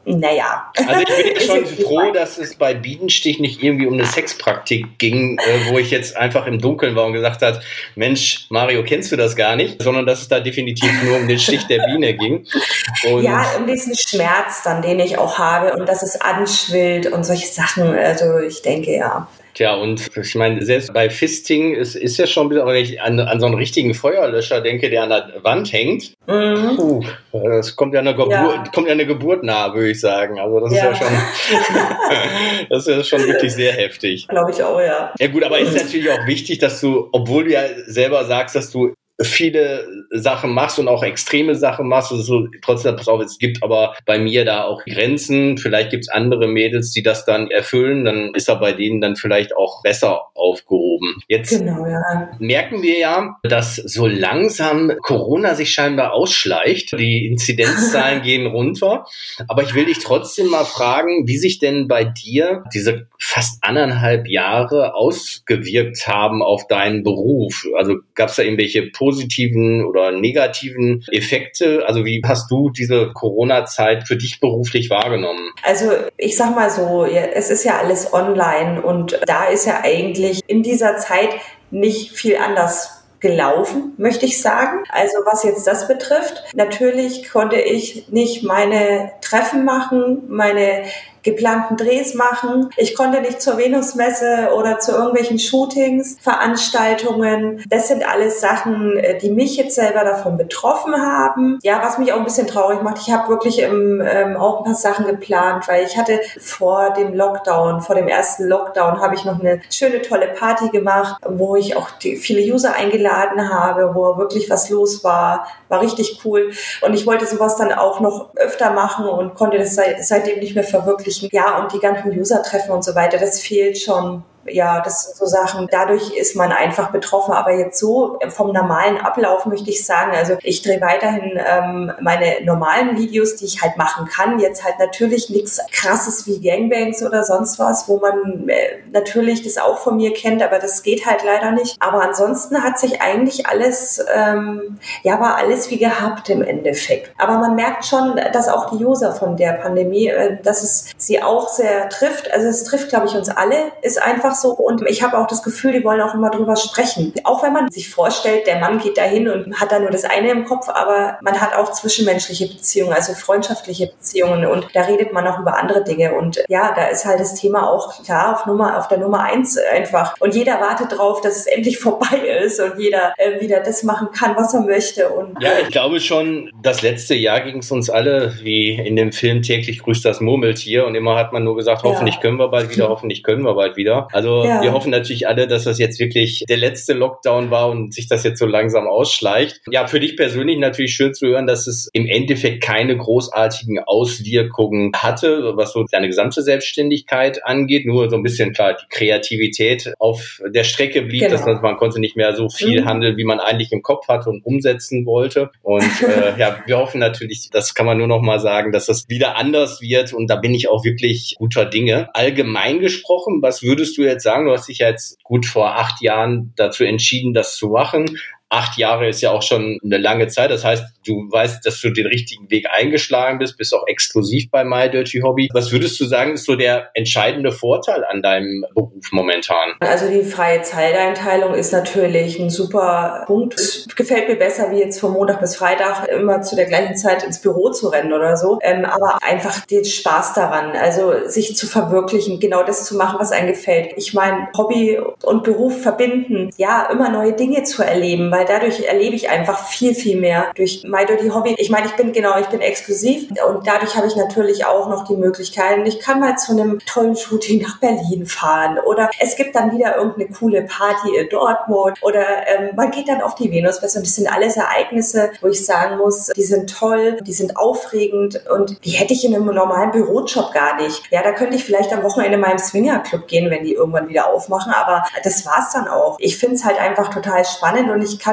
naja. Also ich bin schon froh, dass es bei Bienenstich nicht irgendwie um eine Sexpraktik ging, äh, wo ich jetzt einfach im Dunkeln war und gesagt hat, Mensch, Mario, kennst du das gar nicht? Sondern dass es da definitiv nur um den Stich der Biene ging. Und ja, um diesen Schmerz dann, den ich auch habe und dass es anschwillt und solche Sachen. Also ich denke, ja. Tja, und ich meine, selbst bei Fisting ist, ist ja schon wieder, wenn ich an, an so einen richtigen Feuerlöscher denke, der an der Wand hängt, mhm. puh, das kommt ja, eine Geburt, ja. kommt ja eine Geburt nahe, würde ich sagen. Also das ja. ist ja schon, das ist schon wirklich sehr heftig. Glaube ich auch, ja. Ja gut, aber ist natürlich auch wichtig, dass du, obwohl du ja selber sagst, dass du viele Sachen machst und auch extreme Sachen machst. Also trotzdem, pass auf, es gibt aber bei mir da auch Grenzen. Vielleicht gibt es andere Mädels, die das dann erfüllen. Dann ist er bei denen dann vielleicht auch besser aufgehoben. Jetzt genau, ja. merken wir ja, dass so langsam Corona sich scheinbar ausschleicht. Die Inzidenzzahlen gehen runter. Aber ich will dich trotzdem mal fragen, wie sich denn bei dir diese fast anderthalb Jahre ausgewirkt haben auf deinen Beruf. Also gab es da irgendwelche positiven oder negativen Effekte? Also wie hast du diese Corona-Zeit für dich beruflich wahrgenommen? Also ich sag mal so, es ist ja alles online und da ist ja eigentlich in dieser Zeit nicht viel anders gelaufen, möchte ich sagen. Also was jetzt das betrifft, natürlich konnte ich nicht meine Treffen machen, meine geplanten Drehs machen. Ich konnte nicht zur Venusmesse oder zu irgendwelchen Shootings, Veranstaltungen. Das sind alles Sachen, äh, die mich jetzt selber davon betroffen haben. Ja, was mich auch ein bisschen traurig macht. Ich habe wirklich im, ähm, auch ein paar Sachen geplant, weil ich hatte vor dem Lockdown, vor dem ersten Lockdown, habe ich noch eine schöne, tolle Party gemacht, wo ich auch die, viele User eingeladen habe, wo wirklich was los war. War richtig cool. Und ich wollte sowas dann auch noch öfter machen und konnte das seitdem nicht mehr verwirklichen ja, und die ganzen User-Treffen und so weiter, das fehlt schon ja, das sind so Sachen. Dadurch ist man einfach betroffen. Aber jetzt so vom normalen Ablauf möchte ich sagen, also ich drehe weiterhin ähm, meine normalen Videos, die ich halt machen kann. Jetzt halt natürlich nichts krasses wie Gangbangs oder sonst was, wo man äh, natürlich das auch von mir kennt, aber das geht halt leider nicht. Aber ansonsten hat sich eigentlich alles, ähm, ja, war alles wie gehabt im Endeffekt. Aber man merkt schon, dass auch die User von der Pandemie, äh, dass es sie auch sehr trifft. Also es trifft, glaube ich, uns alle, ist einfach so. Und ich habe auch das Gefühl, die wollen auch immer drüber sprechen. Auch wenn man sich vorstellt, der Mann geht dahin und hat da nur das eine im Kopf, aber man hat auch zwischenmenschliche Beziehungen, also freundschaftliche Beziehungen und da redet man auch über andere Dinge. Und ja, da ist halt das Thema auch klar auf Nummer, auf der Nummer eins einfach. Und jeder wartet drauf, dass es endlich vorbei ist und jeder äh, wieder das machen kann, was er möchte. Und, ja, ich glaube schon, das letzte Jahr ging es uns alle wie in dem Film täglich grüßt das Murmeltier und immer hat man nur gesagt, hoffentlich ja. können wir bald wieder, hoffentlich können wir bald wieder. Also also ja. wir hoffen natürlich alle, dass das jetzt wirklich der letzte Lockdown war und sich das jetzt so langsam ausschleicht. Ja, für dich persönlich natürlich schön zu hören, dass es im Endeffekt keine großartigen Auswirkungen hatte, was so deine gesamte Selbstständigkeit angeht. Nur so ein bisschen klar die Kreativität auf der Strecke blieb, genau. dass man, man konnte nicht mehr so viel mhm. handeln, wie man eigentlich im Kopf hatte und umsetzen wollte. Und äh, ja, wir hoffen natürlich, das kann man nur noch mal sagen, dass das wieder anders wird. Und da bin ich auch wirklich guter Dinge. Allgemein gesprochen, was würdest du jetzt sagen, du hast dich ja jetzt gut vor acht Jahren dazu entschieden, das zu machen acht Jahre ist ja auch schon eine lange Zeit. Das heißt, du weißt, dass du den richtigen Weg eingeschlagen bist, bist auch exklusiv bei My Dirty Hobby. Was würdest du sagen, ist so der entscheidende Vorteil an deinem Beruf momentan? Also die freie Zeiteinteilung ist natürlich ein super Punkt. Es gefällt mir besser, wie jetzt von Montag bis Freitag immer zu der gleichen Zeit ins Büro zu rennen oder so. Ähm, aber einfach den Spaß daran, also sich zu verwirklichen, genau das zu machen, was einem gefällt. Ich meine, Hobby und Beruf verbinden, ja, immer neue Dinge zu erleben, weil dadurch erlebe ich einfach viel, viel mehr durch My Dirty Hobby. Ich meine, ich bin genau, ich bin exklusiv und dadurch habe ich natürlich auch noch die Möglichkeiten. Ich kann mal zu einem tollen Shooting nach Berlin fahren oder es gibt dann wieder irgendeine coole Party in Dortmund oder ähm, man geht dann auf die Venusfest und das sind alles Ereignisse, wo ich sagen muss, die sind toll, die sind aufregend und die hätte ich in einem normalen Bürojob gar nicht. Ja, da könnte ich vielleicht am Wochenende mal im Swingerclub gehen, wenn die irgendwann wieder aufmachen, aber das war's dann auch. Ich finde es halt einfach total spannend und ich kann,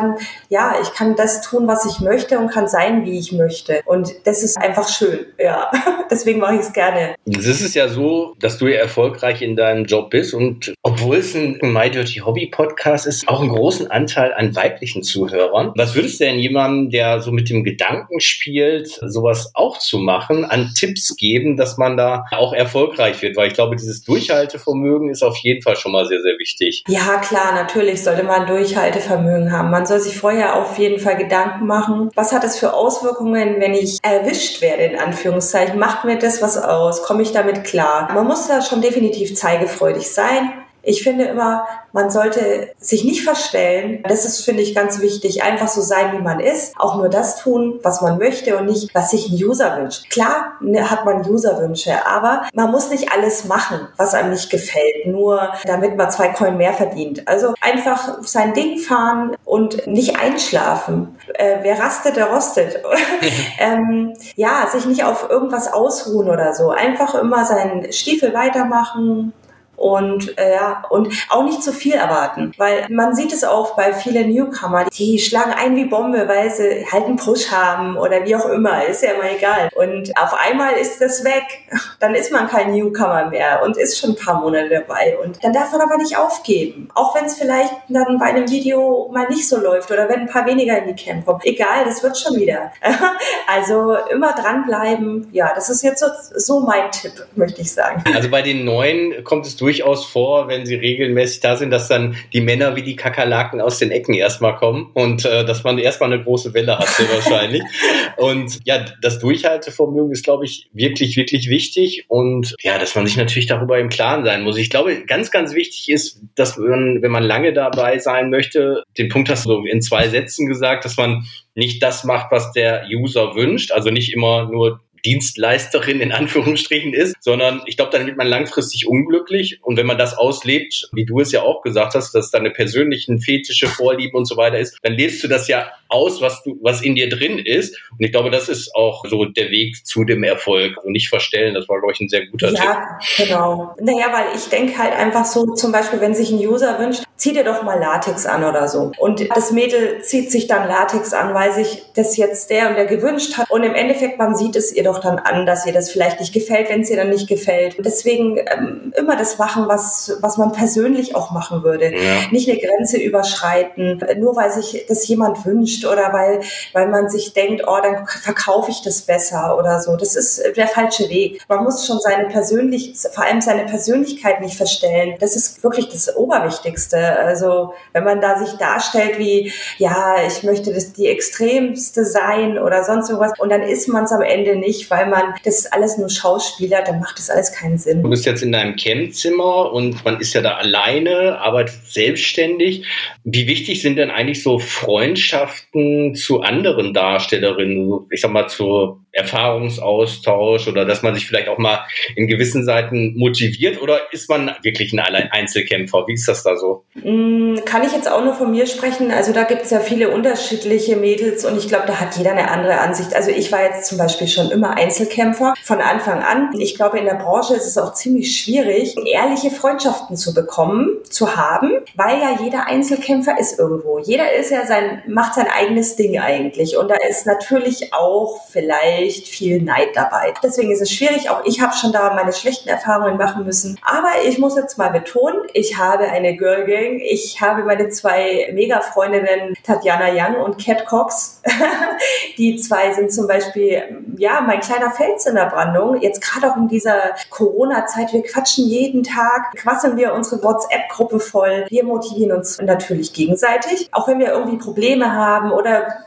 ja, ich kann das tun, was ich möchte und kann sein, wie ich möchte. Und das ist einfach schön, ja. Deswegen mache ich es gerne. Es ist ja so, dass du ja erfolgreich in deinem Job bist und obwohl es ein My Dirty Hobby Podcast ist, auch einen großen Anteil an weiblichen Zuhörern. Was würdest du denn jemandem, der so mit dem Gedanken spielt, sowas auch zu machen, an Tipps geben, dass man da auch erfolgreich wird? Weil ich glaube, dieses Durchhaltevermögen ist auf jeden Fall schon mal sehr, sehr wichtig. Ja, klar, natürlich sollte man Durchhaltevermögen haben. Man soll sich vorher auf jeden Fall Gedanken machen. Was hat es für Auswirkungen, wenn ich erwischt werde, in Anführungszeichen? Macht mir das was aus? Komme ich damit klar? Man muss da schon definitiv zeigefreudig sein ich finde immer, man sollte sich nicht verstellen. Das ist, finde ich, ganz wichtig. Einfach so sein, wie man ist. Auch nur das tun, was man möchte und nicht, was sich ein User wünscht. Klar ne, hat man Userwünsche, aber man muss nicht alles machen, was einem nicht gefällt, nur damit man zwei Coin mehr verdient. Also einfach sein Ding fahren und nicht einschlafen. Äh, wer rastet, der rostet. ähm, ja, sich nicht auf irgendwas ausruhen oder so. Einfach immer seinen Stiefel weitermachen, und äh, ja und auch nicht zu viel erwarten, weil man sieht es auch bei vielen Newcomer, die schlagen ein wie Bombe, weil sie halt einen Push haben oder wie auch immer, ist ja immer egal. Und auf einmal ist das weg, dann ist man kein Newcomer mehr und ist schon ein paar Monate dabei und dann darf man aber nicht aufgeben, auch wenn es vielleicht dann bei einem Video mal nicht so läuft oder wenn ein paar weniger in die Camp kommen. Egal, das wird schon wieder. also immer dranbleiben. Ja, das ist jetzt so, so mein Tipp, möchte ich sagen. Also bei den neuen kommt es durch durchaus vor, wenn sie regelmäßig da sind, dass dann die Männer wie die Kakerlaken aus den Ecken erstmal kommen und äh, dass man erstmal eine große Welle hat, sehr wahrscheinlich. und ja, das Durchhaltevermögen ist, glaube ich, wirklich, wirklich wichtig und ja, dass man sich natürlich darüber im Klaren sein muss. Ich glaube, ganz, ganz wichtig ist, dass man, wenn man lange dabei sein möchte, den Punkt hast du in zwei Sätzen gesagt, dass man nicht das macht, was der User wünscht, also nicht immer nur Dienstleisterin in Anführungsstrichen ist, sondern ich glaube, dann wird man langfristig unglücklich. Und wenn man das auslebt, wie du es ja auch gesagt hast, dass deine persönlichen Fetische, Vorlieben und so weiter ist, dann lebst du das ja aus, was du, was in dir drin ist. Und ich glaube, das ist auch so der Weg zu dem Erfolg. Also nicht verstellen, das war, glaube ich, ein sehr guter ja, Tipp. Ja, genau. Naja, weil ich denke halt einfach so, zum Beispiel, wenn sich ein User wünscht, zieh dir doch mal Latex an oder so. Und das Mädel zieht sich dann Latex an, weil sich das jetzt der und der gewünscht hat. Und im Endeffekt, man sieht es ihr doch dann an, dass ihr das vielleicht nicht gefällt, wenn es ihr dann nicht gefällt. Und deswegen ähm, immer das machen, was, was man persönlich auch machen würde. Ja. Nicht eine Grenze überschreiten, nur weil sich das jemand wünscht oder weil, weil man sich denkt, oh, dann verkaufe ich das besser oder so. Das ist der falsche Weg. Man muss schon seine persönlich, vor allem seine Persönlichkeit nicht verstellen. Das ist wirklich das Oberwichtigste. Also wenn man da sich darstellt wie, ja, ich möchte das die extremste sein oder sonst irgendwas und dann ist man es am Ende nicht, weil man das alles nur Schauspieler, dann macht das alles keinen Sinn. Du bist jetzt in deinem Campzimmer und man ist ja da alleine, arbeitet selbstständig. Wie wichtig sind denn eigentlich so Freundschaften zu anderen Darstellerinnen? Ich sag mal zur Erfahrungsaustausch oder dass man sich vielleicht auch mal in gewissen Seiten motiviert oder ist man wirklich ein Einzelkämpfer? Wie ist das da so? Mm, kann ich jetzt auch nur von mir sprechen. Also da gibt es ja viele unterschiedliche Mädels und ich glaube, da hat jeder eine andere Ansicht. Also ich war jetzt zum Beispiel schon immer Einzelkämpfer von Anfang an. Ich glaube, in der Branche ist es auch ziemlich schwierig, ehrliche Freundschaften zu bekommen, zu haben, weil ja jeder Einzelkämpfer ist irgendwo. Jeder ist ja sein, macht sein eigenes Ding eigentlich und da ist natürlich auch vielleicht echt viel Neid dabei. Deswegen ist es schwierig. Auch ich habe schon da meine schlechten Erfahrungen machen müssen. Aber ich muss jetzt mal betonen, ich habe eine Girl Gang. Ich habe meine zwei Mega-Freundinnen Tatjana Young und Cat Cox. Die zwei sind zum Beispiel, ja, mein kleiner Fels in der Brandung. Jetzt gerade auch in dieser Corona-Zeit. Wir quatschen jeden Tag, quasseln wir unsere WhatsApp-Gruppe voll. Wir motivieren uns natürlich gegenseitig. Auch wenn wir irgendwie Probleme haben oder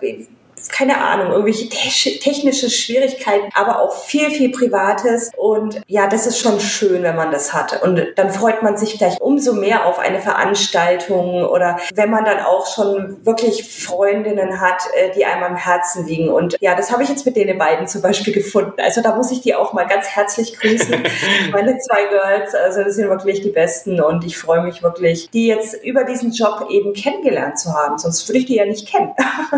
keine Ahnung, irgendwelche technische Schwierigkeiten, aber auch viel, viel Privates. Und ja, das ist schon schön, wenn man das hat. Und dann freut man sich gleich umso mehr auf eine Veranstaltung oder wenn man dann auch schon wirklich Freundinnen hat, äh, die einem am Herzen liegen. Und ja, das habe ich jetzt mit denen beiden zum Beispiel gefunden. Also da muss ich die auch mal ganz herzlich grüßen. Meine zwei Girls, also das sind wirklich die Besten und ich freue mich wirklich, die jetzt über diesen Job eben kennengelernt zu haben. Sonst würde ich die ja nicht kennen.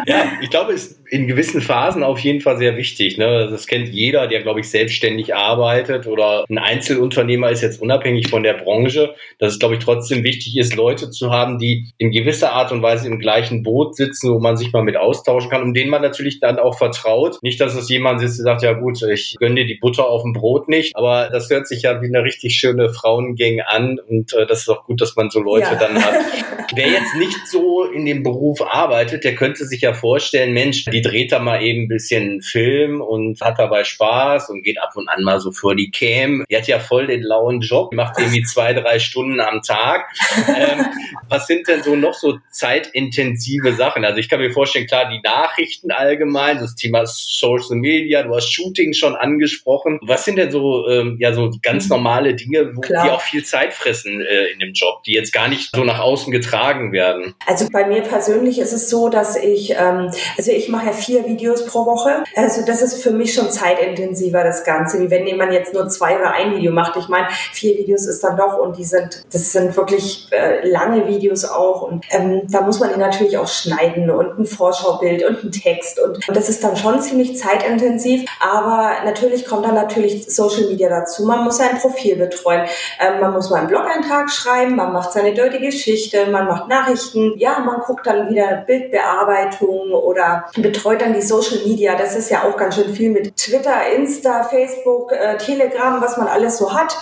Ja, ich glaube, es ist in gewissen Phasen auf jeden Fall sehr wichtig. Ne? Das kennt jeder, der, glaube ich, selbstständig arbeitet oder ein Einzelunternehmer ist jetzt unabhängig von der Branche, dass es, glaube ich, trotzdem wichtig ist, Leute zu haben, die in gewisser Art und Weise im gleichen Boot sitzen, wo man sich mal mit austauschen kann, um denen man natürlich dann auch vertraut. Nicht, dass es jemand sitzt, der sagt, ja gut, ich gönne dir die Butter auf dem Brot nicht, aber das hört sich ja wie eine richtig schöne Frauengang an und äh, das ist auch gut, dass man so Leute ja. dann hat. Wer jetzt nicht so in dem Beruf arbeitet, der könnte sich ja vorstellen, Mensch, die dreht da mal eben ein bisschen Film und hat dabei Spaß und geht ab und an mal so vor die Cam. Die hat ja voll den lauen Job, macht irgendwie zwei, drei Stunden am Tag. Ähm, was sind denn so noch so zeitintensive Sachen? Also ich kann mir vorstellen, klar, die Nachrichten allgemein, das Thema Social Media, du hast Shooting schon angesprochen. Was sind denn so, ähm, ja, so ganz normale Dinge, wo die auch viel Zeit fressen äh, in dem Job, die jetzt gar nicht so nach außen getragen werden? Also bei mir persönlich ist es so, dass ich, ähm, also ich mache ja vier Videos pro Woche. Also das ist für mich schon zeitintensiver, das Ganze, wie wenn jemand jetzt nur zwei oder ein Video macht. Ich meine, vier Videos ist dann doch und die sind, das sind wirklich äh, lange Videos auch und ähm, da muss man die natürlich auch schneiden und ein Vorschaubild und ein Text und, und das ist dann schon ziemlich zeitintensiv, aber natürlich kommt dann natürlich Social Media dazu. Man muss sein Profil betreuen, ähm, man muss mal einen Blog-Eintrag schreiben, man macht seine dirty Geschichte, man macht Nachrichten, ja, man guckt dann wieder Bildbearbeitung oder betreut dann die Social Media. Das ist ja auch ganz schön viel mit Twitter, Insta, Facebook, äh, Telegram, was man alles so hat.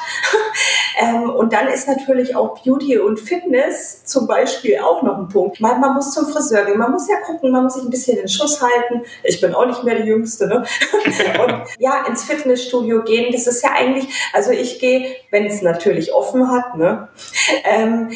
ähm, und dann ist natürlich auch Beauty und Fitness zum Beispiel auch noch ein Punkt. Man, man muss zum Friseur gehen, man muss ja gucken, man muss sich ein bisschen den Schuss halten. Ich bin auch nicht mehr die Jüngste, ne? und ja, ins Fitnessstudio gehen, das ist ja eigentlich, also ich gehe, wenn es natürlich offen hat, ne? Ähm,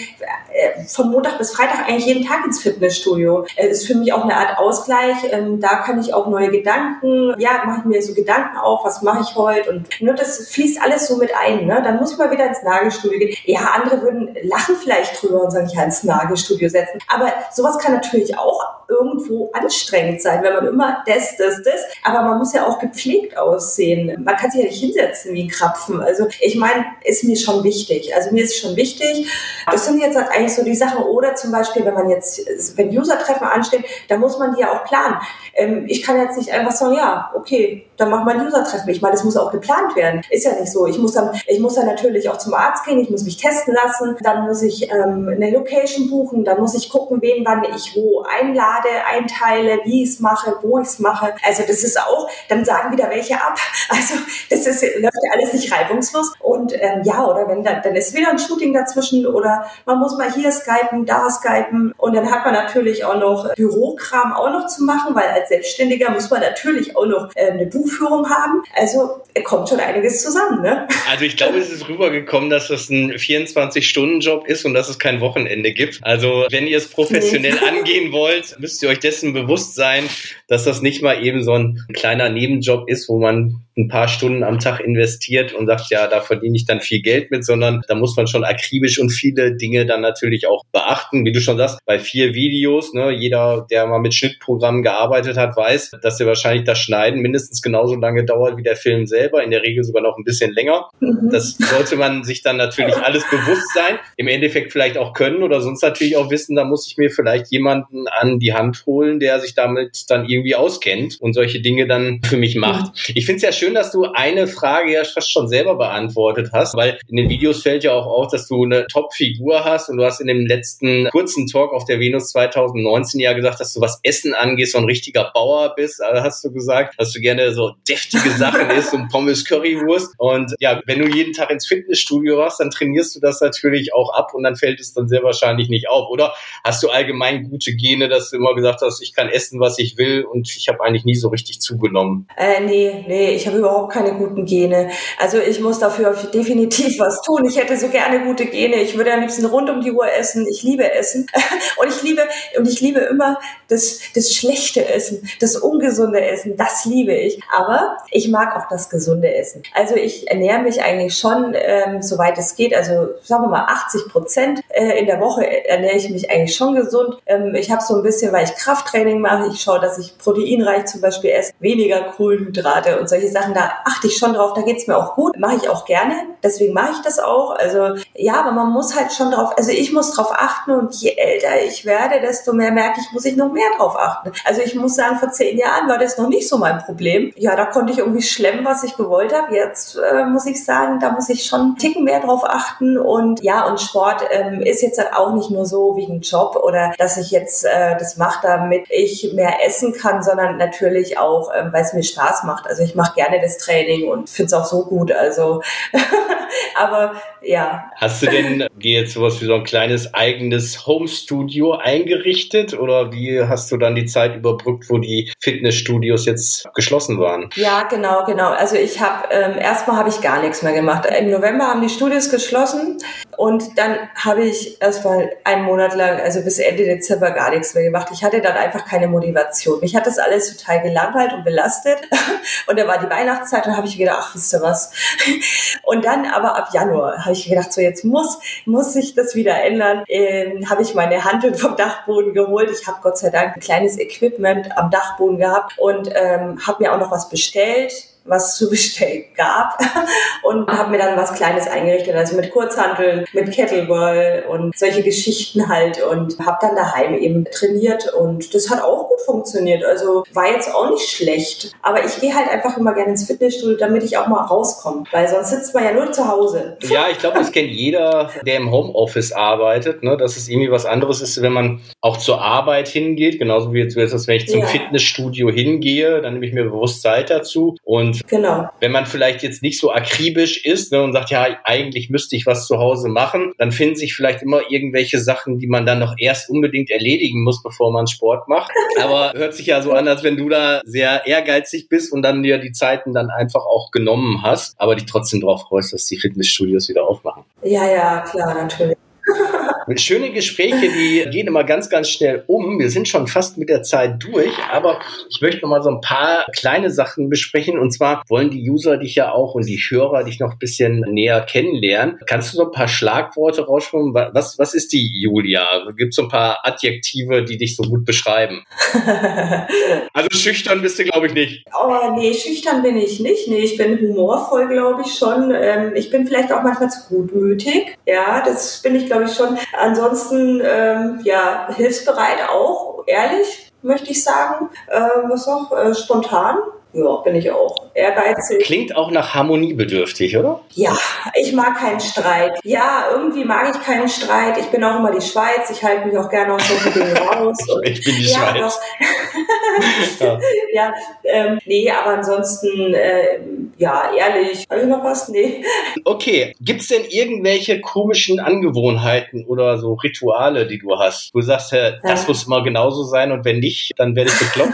äh, von Montag bis Freitag eigentlich jeden Tag ins Fitnessstudio. Äh, ist für mich auch eine Art Ausgleich. Ähm, da kann ich auch neue Gedanken, ja, mache ich mir so Gedanken auf, was mache ich heute und ne, das fließt alles so mit ein. Ne? Dann muss ich mal wieder ins Nagelstudio gehen. Ja, andere würden lachen vielleicht drüber und sagen, ja, ins Nagelstudio setzen. Aber sowas kann natürlich auch irgendwo anstrengend sein, wenn man immer das, das, das. Aber man muss ja auch gepflegt aussehen. Man kann sich ja nicht hinsetzen wie Krapfen. Also ich meine, ist mir schon wichtig. Also mir ist schon wichtig. Das sind jetzt eigentlich so die Sachen. Oder zum Beispiel, wenn man jetzt, wenn User-Treffen anstehen, da muss man die ja auch planen. Ähm, ich kann jetzt nicht einfach sagen, ja, okay, dann machen wir ein User-Treffen. Ich meine, das muss auch geplant werden. Ist ja nicht so. Ich muss dann, ich muss dann natürlich auch zum Arzt gehen, ich muss mich testen lassen, dann muss ich ähm, eine Location buchen, dann muss ich gucken, wen wann ich wo einlade, einteile, wie ich es mache, wo ich es mache. Also das ist auch, dann sagen wieder welche ab. Also das ist, läuft ja alles nicht reibungslos. Und ähm, ja, oder wenn dann, dann ist wieder ein Shooting dazwischen oder man muss mal hier skypen, da skypen. Und dann hat man natürlich auch noch Bürokram auch noch zu machen, weil als Selbstständiger muss man natürlich auch noch äh, eine Buch Buchführung haben. Also kommt schon einiges zusammen. Ne? Also ich glaube, es ist rübergekommen, dass das ein 24-Stunden-Job ist und dass es kein Wochenende gibt. Also wenn ihr es professionell nee. angehen wollt, müsst ihr euch dessen bewusst sein, dass das nicht mal eben so ein kleiner Nebenjob ist, wo man ein paar Stunden am Tag investiert und sagt, ja, da verdiene ich dann viel Geld mit, sondern da muss man schon akribisch und viele Dinge dann natürlich auch beachten. Wie du schon sagst, bei vier Videos, ne, jeder, der mal mit Schnittprogrammen gearbeitet hat, weiß, dass er wahrscheinlich das Schneiden mindestens genauso lange dauert wie der Film selber, in der Regel sogar noch ein bisschen länger. Mhm. Das sollte man sich dann natürlich alles bewusst sein, im Endeffekt vielleicht auch können oder sonst natürlich auch wissen, da muss ich mir vielleicht jemanden an die Hand holen, der sich damit dann irgendwie auskennt und solche Dinge dann für mich macht. Mhm. Ich finde es ja schön, dass du eine Frage ja fast schon selber beantwortet hast, weil in den Videos fällt ja auch auf, dass du eine Top-Figur hast und du hast in dem letzten kurzen Talk auf der Venus 2019 ja gesagt, dass du was Essen angeht, so ein richtiger Bauer bist, also hast du gesagt, dass du gerne so deftige Sachen isst und Pommes Currywurst und ja, wenn du jeden Tag ins Fitnessstudio hast, dann trainierst du das natürlich auch ab und dann fällt es dann sehr wahrscheinlich nicht auf, oder hast du allgemein gute Gene, dass du immer gesagt hast, ich kann essen, was ich will und ich habe eigentlich nie so richtig zugenommen? Äh, nee, nee, ich habe überhaupt keine guten Gene. Also ich muss dafür definitiv was tun. Ich hätte so gerne gute Gene. Ich würde am liebsten rund um die Uhr essen. Ich liebe Essen. Und ich liebe, und ich liebe immer das, das schlecht schlechte Essen, das ungesunde Essen, das liebe ich. Aber ich mag auch das gesunde Essen. Also ich ernähre mich eigentlich schon, ähm, soweit es geht, also sagen wir mal 80 Prozent äh, in der Woche ernähre ich mich eigentlich schon gesund. Ähm, ich habe so ein bisschen, weil ich Krafttraining mache, ich schaue, dass ich proteinreich zum Beispiel esse, weniger Kohlenhydrate und solche Sachen, da achte ich schon drauf, da geht's mir auch gut, mache ich auch gerne, deswegen mache ich das auch. Also ja, aber man muss halt schon drauf, also ich muss drauf achten und je älter ich werde, desto mehr merke ich, muss ich noch mehr drauf achten. Also ich muss sagen, vor zehn Jahren war das noch nicht so mein Problem. Ja, da konnte ich irgendwie schlemmen, was ich gewollt habe. Jetzt äh, muss ich sagen, da muss ich schon einen Ticken mehr drauf achten und ja, und Sport ähm, ist jetzt halt auch nicht nur so wie ein Job oder dass ich jetzt äh, das mache, damit ich mehr essen kann, sondern natürlich auch, ähm, weil es mir Spaß macht. Also ich mache gerne das Training und finde es auch so gut. Also, aber ja. Hast du denn jetzt sowas wie so ein kleines eigenes Home-Studio eingerichtet oder wie hast du dann die Zeit überbrückt, wo die Fitnessstudios jetzt geschlossen waren? Ja, genau, genau. Also ich habe ähm, erstmal habe ich gar nichts mehr gemacht. Im November haben die Studios geschlossen und dann habe ich erstmal einen Monat lang, also bis Ende Dezember gar nichts mehr gemacht. Ich hatte dann einfach keine Motivation. Mich hat das alles total gelangweilt und belastet. Und da war die Weihnachtszeit und habe ich gedacht, ach, wisst ihr was? Und dann aber ab Januar habe ich gedacht, so jetzt muss, muss sich das wieder ändern. Ähm, habe ich meine Handeln vom Dachboden geholt. Ich habe Gott sei Dank ein kleines Equipment am Dachboden gehabt und ähm, habe mir auch noch was bestellt was zu bestellen gab. Und habe mir dann was Kleines eingerichtet, also mit Kurzhanteln, mit Kettlebell und solche Geschichten halt. Und habe dann daheim eben trainiert. Und das hat auch gut funktioniert. Also war jetzt auch nicht schlecht, aber ich gehe halt einfach immer gerne ins Fitnessstudio, damit ich auch mal rauskomme, weil sonst sitzt man ja nur zu Hause. Ja, ich glaube, das kennt jeder, der im Homeoffice arbeitet, ne, dass es irgendwie was anderes ist, wenn man auch zur Arbeit hingeht, genauso wie jetzt, wenn ich zum ja. Fitnessstudio hingehe, dann nehme ich mir bewusst Zeit dazu. Und und genau. wenn man vielleicht jetzt nicht so akribisch ist ne, und sagt, ja, eigentlich müsste ich was zu Hause machen, dann finden sich vielleicht immer irgendwelche Sachen, die man dann noch erst unbedingt erledigen muss, bevor man Sport macht. Aber hört sich ja so an, als wenn du da sehr ehrgeizig bist und dann dir die Zeiten dann einfach auch genommen hast, aber dich trotzdem darauf freust, dass die Fitnessstudios wieder aufmachen. Ja, ja, klar, natürlich. Schöne Gespräche, die gehen immer ganz, ganz schnell um. Wir sind schon fast mit der Zeit durch, aber ich möchte noch mal so ein paar kleine Sachen besprechen. Und zwar wollen die User dich ja auch und die Hörer dich noch ein bisschen näher kennenlernen. Kannst du so ein paar Schlagworte rausschreiben? Was, was ist die Julia? Gibt es so ein paar Adjektive, die dich so gut beschreiben? also schüchtern bist du, glaube ich, nicht. Oh, nee, schüchtern bin ich nicht. Nee, ich bin humorvoll, glaube ich schon. Ähm, ich bin vielleicht auch manchmal zu gutmütig. Ja, das bin ich, glaube ich, schon. Ansonsten, ähm, ja, hilfsbereit auch, ehrlich, möchte ich sagen. Äh, was noch? Äh, spontan. Ja, bin ich auch. Ehrgeizig. Klingt auch nach harmoniebedürftig, oder? Ja, ich mag keinen Streit. Ja, irgendwie mag ich keinen Streit. Ich bin auch immer die Schweiz. Ich halte mich auch gerne aus solchen Dingen raus. ich bin die ja, Schweiz. ja, ja ähm, nee, aber ansonsten, äh, ja, ehrlich. Habe ich noch was? Nee. Okay, gibt es denn irgendwelche komischen Angewohnheiten oder so Rituale, die du hast? Du sagst, äh, das ja. muss immer genauso sein und wenn nicht, dann werde ich bekloppt.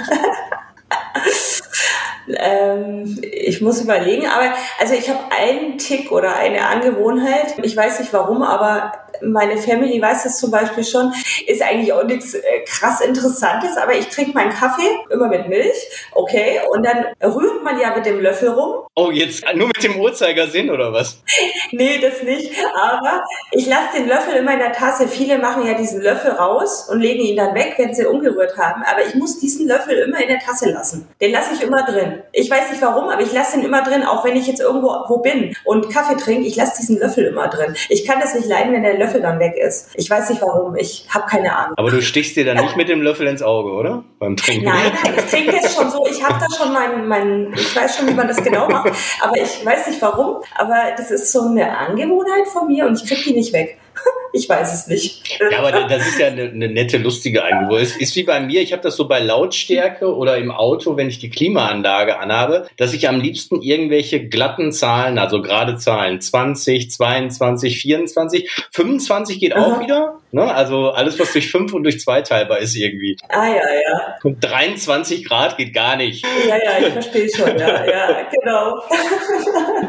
Ähm, ich muss überlegen, aber also ich habe einen Tick oder eine Angewohnheit. Ich weiß nicht warum, aber meine Family weiß das zum Beispiel schon, ist eigentlich auch nichts äh, krass Interessantes, aber ich trinke meinen Kaffee immer mit Milch, okay, und dann rührt man ja mit dem Löffel rum. Oh, jetzt nur mit dem Uhrzeigersinn oder was? nee, das nicht, aber ich lasse den Löffel immer in der Tasse. Viele machen ja diesen Löffel raus und legen ihn dann weg, wenn sie umgerührt haben, aber ich muss diesen Löffel immer in der Tasse lassen. Den lasse ich immer drin. Ich weiß nicht warum, aber ich lasse den immer drin, auch wenn ich jetzt irgendwo wo bin und Kaffee trinke, ich lasse diesen Löffel immer drin. Ich kann das nicht leiden, wenn der Löffel dann weg ist. Ich weiß nicht warum, ich habe keine Ahnung. Aber du stichst dir dann nicht mit dem Löffel ins Auge, oder? Beim Trinken. Nein, ich trinke jetzt schon so, ich habe da schon meinen, mein, ich weiß schon, wie man das genau macht, aber ich weiß nicht warum. Aber das ist so eine Angewohnheit von mir und ich kriege die nicht weg. Ich weiß es nicht. Ja, aber das ist ja eine, eine nette, lustige Angewohnheit. Es ist wie bei mir, ich habe das so bei Lautstärke oder im Auto, wenn ich die Klimaanlage anhabe, dass ich am liebsten irgendwelche glatten Zahlen, also gerade Zahlen, 20, 22, 24, 25 geht Aha. auch wieder. Ne? Also alles, was durch 5 und durch 2 teilbar ist irgendwie. Ah ja, ja. Und 23 Grad geht gar nicht. Ja, ja, ich verstehe schon, ja, ja, genau.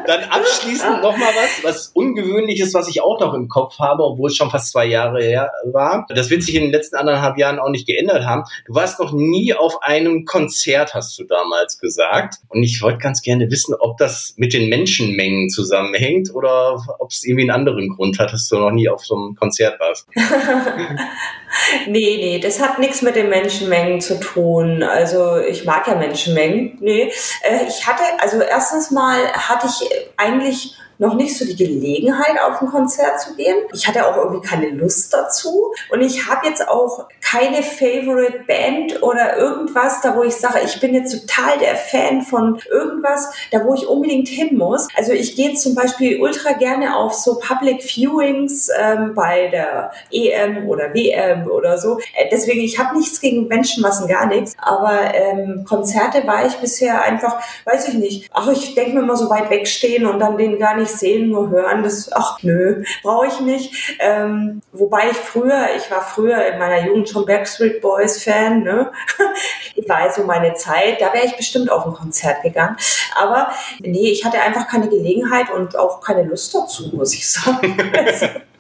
Dann abschließend nochmal was, was Ungewöhnliches, was ich auch noch im Kopf habe, obwohl es schon fast zwei Jahre her war. Das wird sich in den letzten anderthalb Jahren auch nicht geändert haben. Du warst noch nie auf einem Konzert, hast du damals gesagt. Und ich wollte ganz gerne wissen, ob das mit den Menschenmengen zusammenhängt oder ob es irgendwie einen anderen Grund hat, dass du noch nie auf so einem Konzert warst. nee, nee, das hat nichts mit den Menschenmengen zu tun. Also ich mag ja Menschenmengen. Nee, äh, ich hatte, also erstens mal hatte ich eigentlich noch nicht so die Gelegenheit, auf ein Konzert zu gehen. Ich hatte auch irgendwie keine Lust dazu. Und ich habe jetzt auch keine Favorite Band oder irgendwas, da wo ich sage, ich bin jetzt total der Fan von irgendwas, da wo ich unbedingt hin muss. Also ich gehe zum Beispiel ultra gerne auf so Public Viewings ähm, bei der EM oder WM oder so. Äh, deswegen, ich habe nichts gegen Menschenmassen, gar nichts. Aber ähm, Konzerte war ich bisher einfach, weiß ich nicht. Ach, ich denke mir immer so weit wegstehen und dann den gar nicht nicht sehen, nur hören, das, ach nö, brauche ich nicht. Ähm, wobei ich früher, ich war früher in meiner Jugend schon Backstreet Boys Fan, ne? ich weiß so meine Zeit, da wäre ich bestimmt auf ein Konzert gegangen. Aber nee, ich hatte einfach keine Gelegenheit und auch keine Lust dazu, muss ich sagen.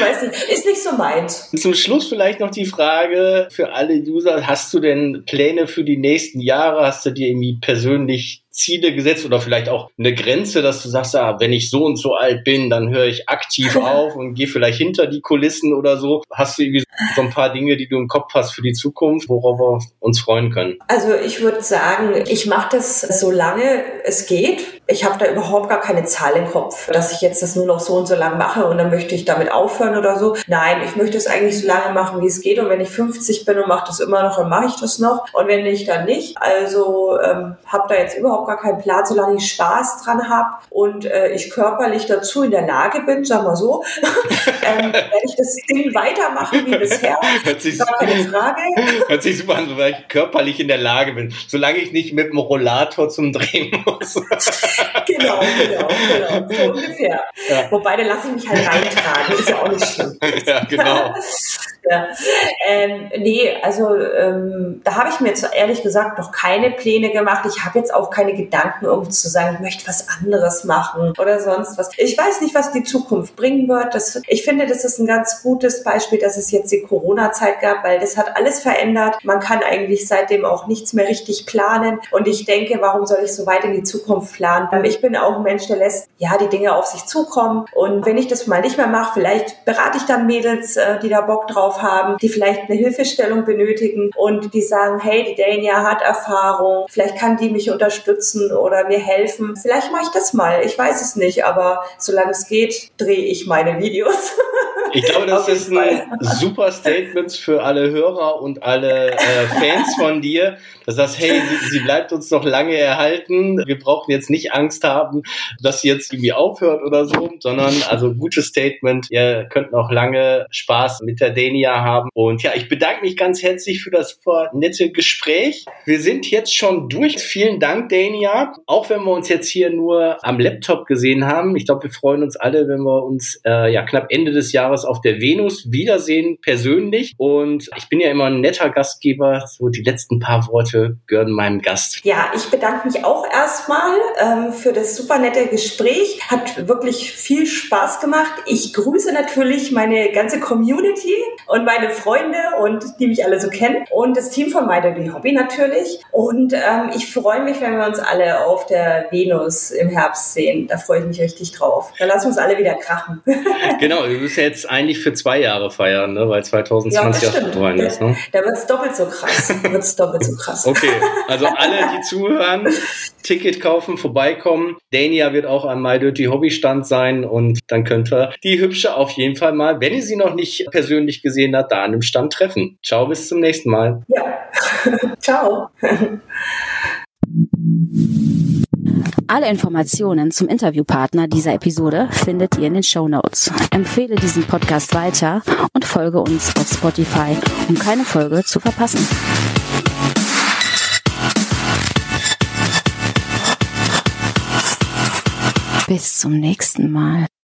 weiß nicht, ist nicht so meins. Zum Schluss vielleicht noch die Frage für alle User, hast du denn Pläne für die nächsten Jahre? Hast du dir irgendwie persönlich Ziele gesetzt oder vielleicht auch eine Grenze, dass du sagst, ah, wenn ich so und so alt bin, dann höre ich aktiv auf und gehe vielleicht hinter die Kulissen oder so. Hast du irgendwie so ein paar Dinge, die du im Kopf hast für die Zukunft, worauf wir uns freuen können? Also ich würde sagen, ich mache das so lange es geht. Ich habe da überhaupt gar keine Zahl im Kopf, dass ich jetzt das nur noch so und so lange mache und dann möchte ich damit aufhören oder so. Nein, ich möchte es eigentlich so lange machen, wie es geht. Und wenn ich 50 bin und mache das immer noch, dann mache ich das noch. Und wenn nicht, dann nicht. Also ähm, habe da jetzt überhaupt gar keinen Plan, solange ich Spaß dran habe und äh, ich körperlich dazu in der Lage bin, sagen wir so, ähm, werde ich das Ding weitermachen wie bisher. Hört sich, gar keine Frage. Hört sich super an, weil ich körperlich in der Lage bin. Solange ich nicht mit dem Rollator zum Drehen muss. genau, genau, genau. So ungefähr. Ja. Wobei, dann lasse ich mich halt reintragen. Ist ja auch nicht schlimm. ja, genau. Ähm, nee, also ähm, da habe ich mir jetzt ehrlich gesagt noch keine Pläne gemacht. Ich habe jetzt auch keine Gedanken, um zu sagen, ich möchte was anderes machen oder sonst was. Ich weiß nicht, was die Zukunft bringen wird. Das, ich finde, das ist ein ganz gutes Beispiel, dass es jetzt die Corona-Zeit gab, weil das hat alles verändert. Man kann eigentlich seitdem auch nichts mehr richtig planen. Und ich denke, warum soll ich so weit in die Zukunft planen? Ähm, ich bin auch ein Mensch, der lässt ja die Dinge auf sich zukommen. Und wenn ich das mal nicht mehr mache, vielleicht berate ich dann Mädels, äh, die da Bock drauf drauf haben, die vielleicht eine Hilfestellung benötigen und die sagen, hey, die Dania hat Erfahrung, vielleicht kann die mich unterstützen oder mir helfen. Vielleicht mache ich das mal, ich weiß es nicht, aber solange es geht, drehe ich meine Videos. Ich glaube, das ist ein super Statement für alle Hörer und alle äh, Fans von dir. Das heißt, hey, sie, sie, bleibt uns noch lange erhalten. Wir brauchen jetzt nicht Angst haben, dass sie jetzt irgendwie aufhört oder so, sondern also gutes Statement. Ihr könnt noch lange Spaß mit der Dania haben. Und ja, ich bedanke mich ganz herzlich für das super nette Gespräch. Wir sind jetzt schon durch. Vielen Dank, Dania. Auch wenn wir uns jetzt hier nur am Laptop gesehen haben. Ich glaube, wir freuen uns alle, wenn wir uns äh, ja knapp Ende des Jahres auf der Venus wiedersehen, persönlich. Und ich bin ja immer ein netter Gastgeber. So die letzten paar Worte gehören meinem Gast. Ja, ich bedanke mich auch erstmal ähm, für das super nette Gespräch. Hat wirklich viel Spaß gemacht. Ich grüße natürlich meine ganze Community und meine Freunde und die mich alle so kennen und das Team von My Dirty Hobby natürlich. Und ähm, ich freue mich, wenn wir uns alle auf der Venus im Herbst sehen. Da freue ich mich richtig drauf. Dann lassen wir uns alle wieder krachen. genau, wir müssen jetzt eigentlich für zwei Jahre feiern, ne? weil 2020 ja, stimmt. ist. Ne? Da wird es doppelt so krass. Da wird es doppelt so krass. okay, also alle, die zuhören, Ticket kaufen, vorbeikommen. Dania wird auch am My Dirty Hobby Stand sein und dann könnt ihr die Hübsche auf jeden Fall mal, wenn ihr sie noch nicht persönlich gesehen da an dem Stand treffen. Ciao, bis zum nächsten Mal. Ja, ciao. Alle Informationen zum Interviewpartner dieser Episode findet ihr in den Show Notes. Empfehle diesen Podcast weiter und folge uns auf Spotify, um keine Folge zu verpassen. Bis zum nächsten Mal.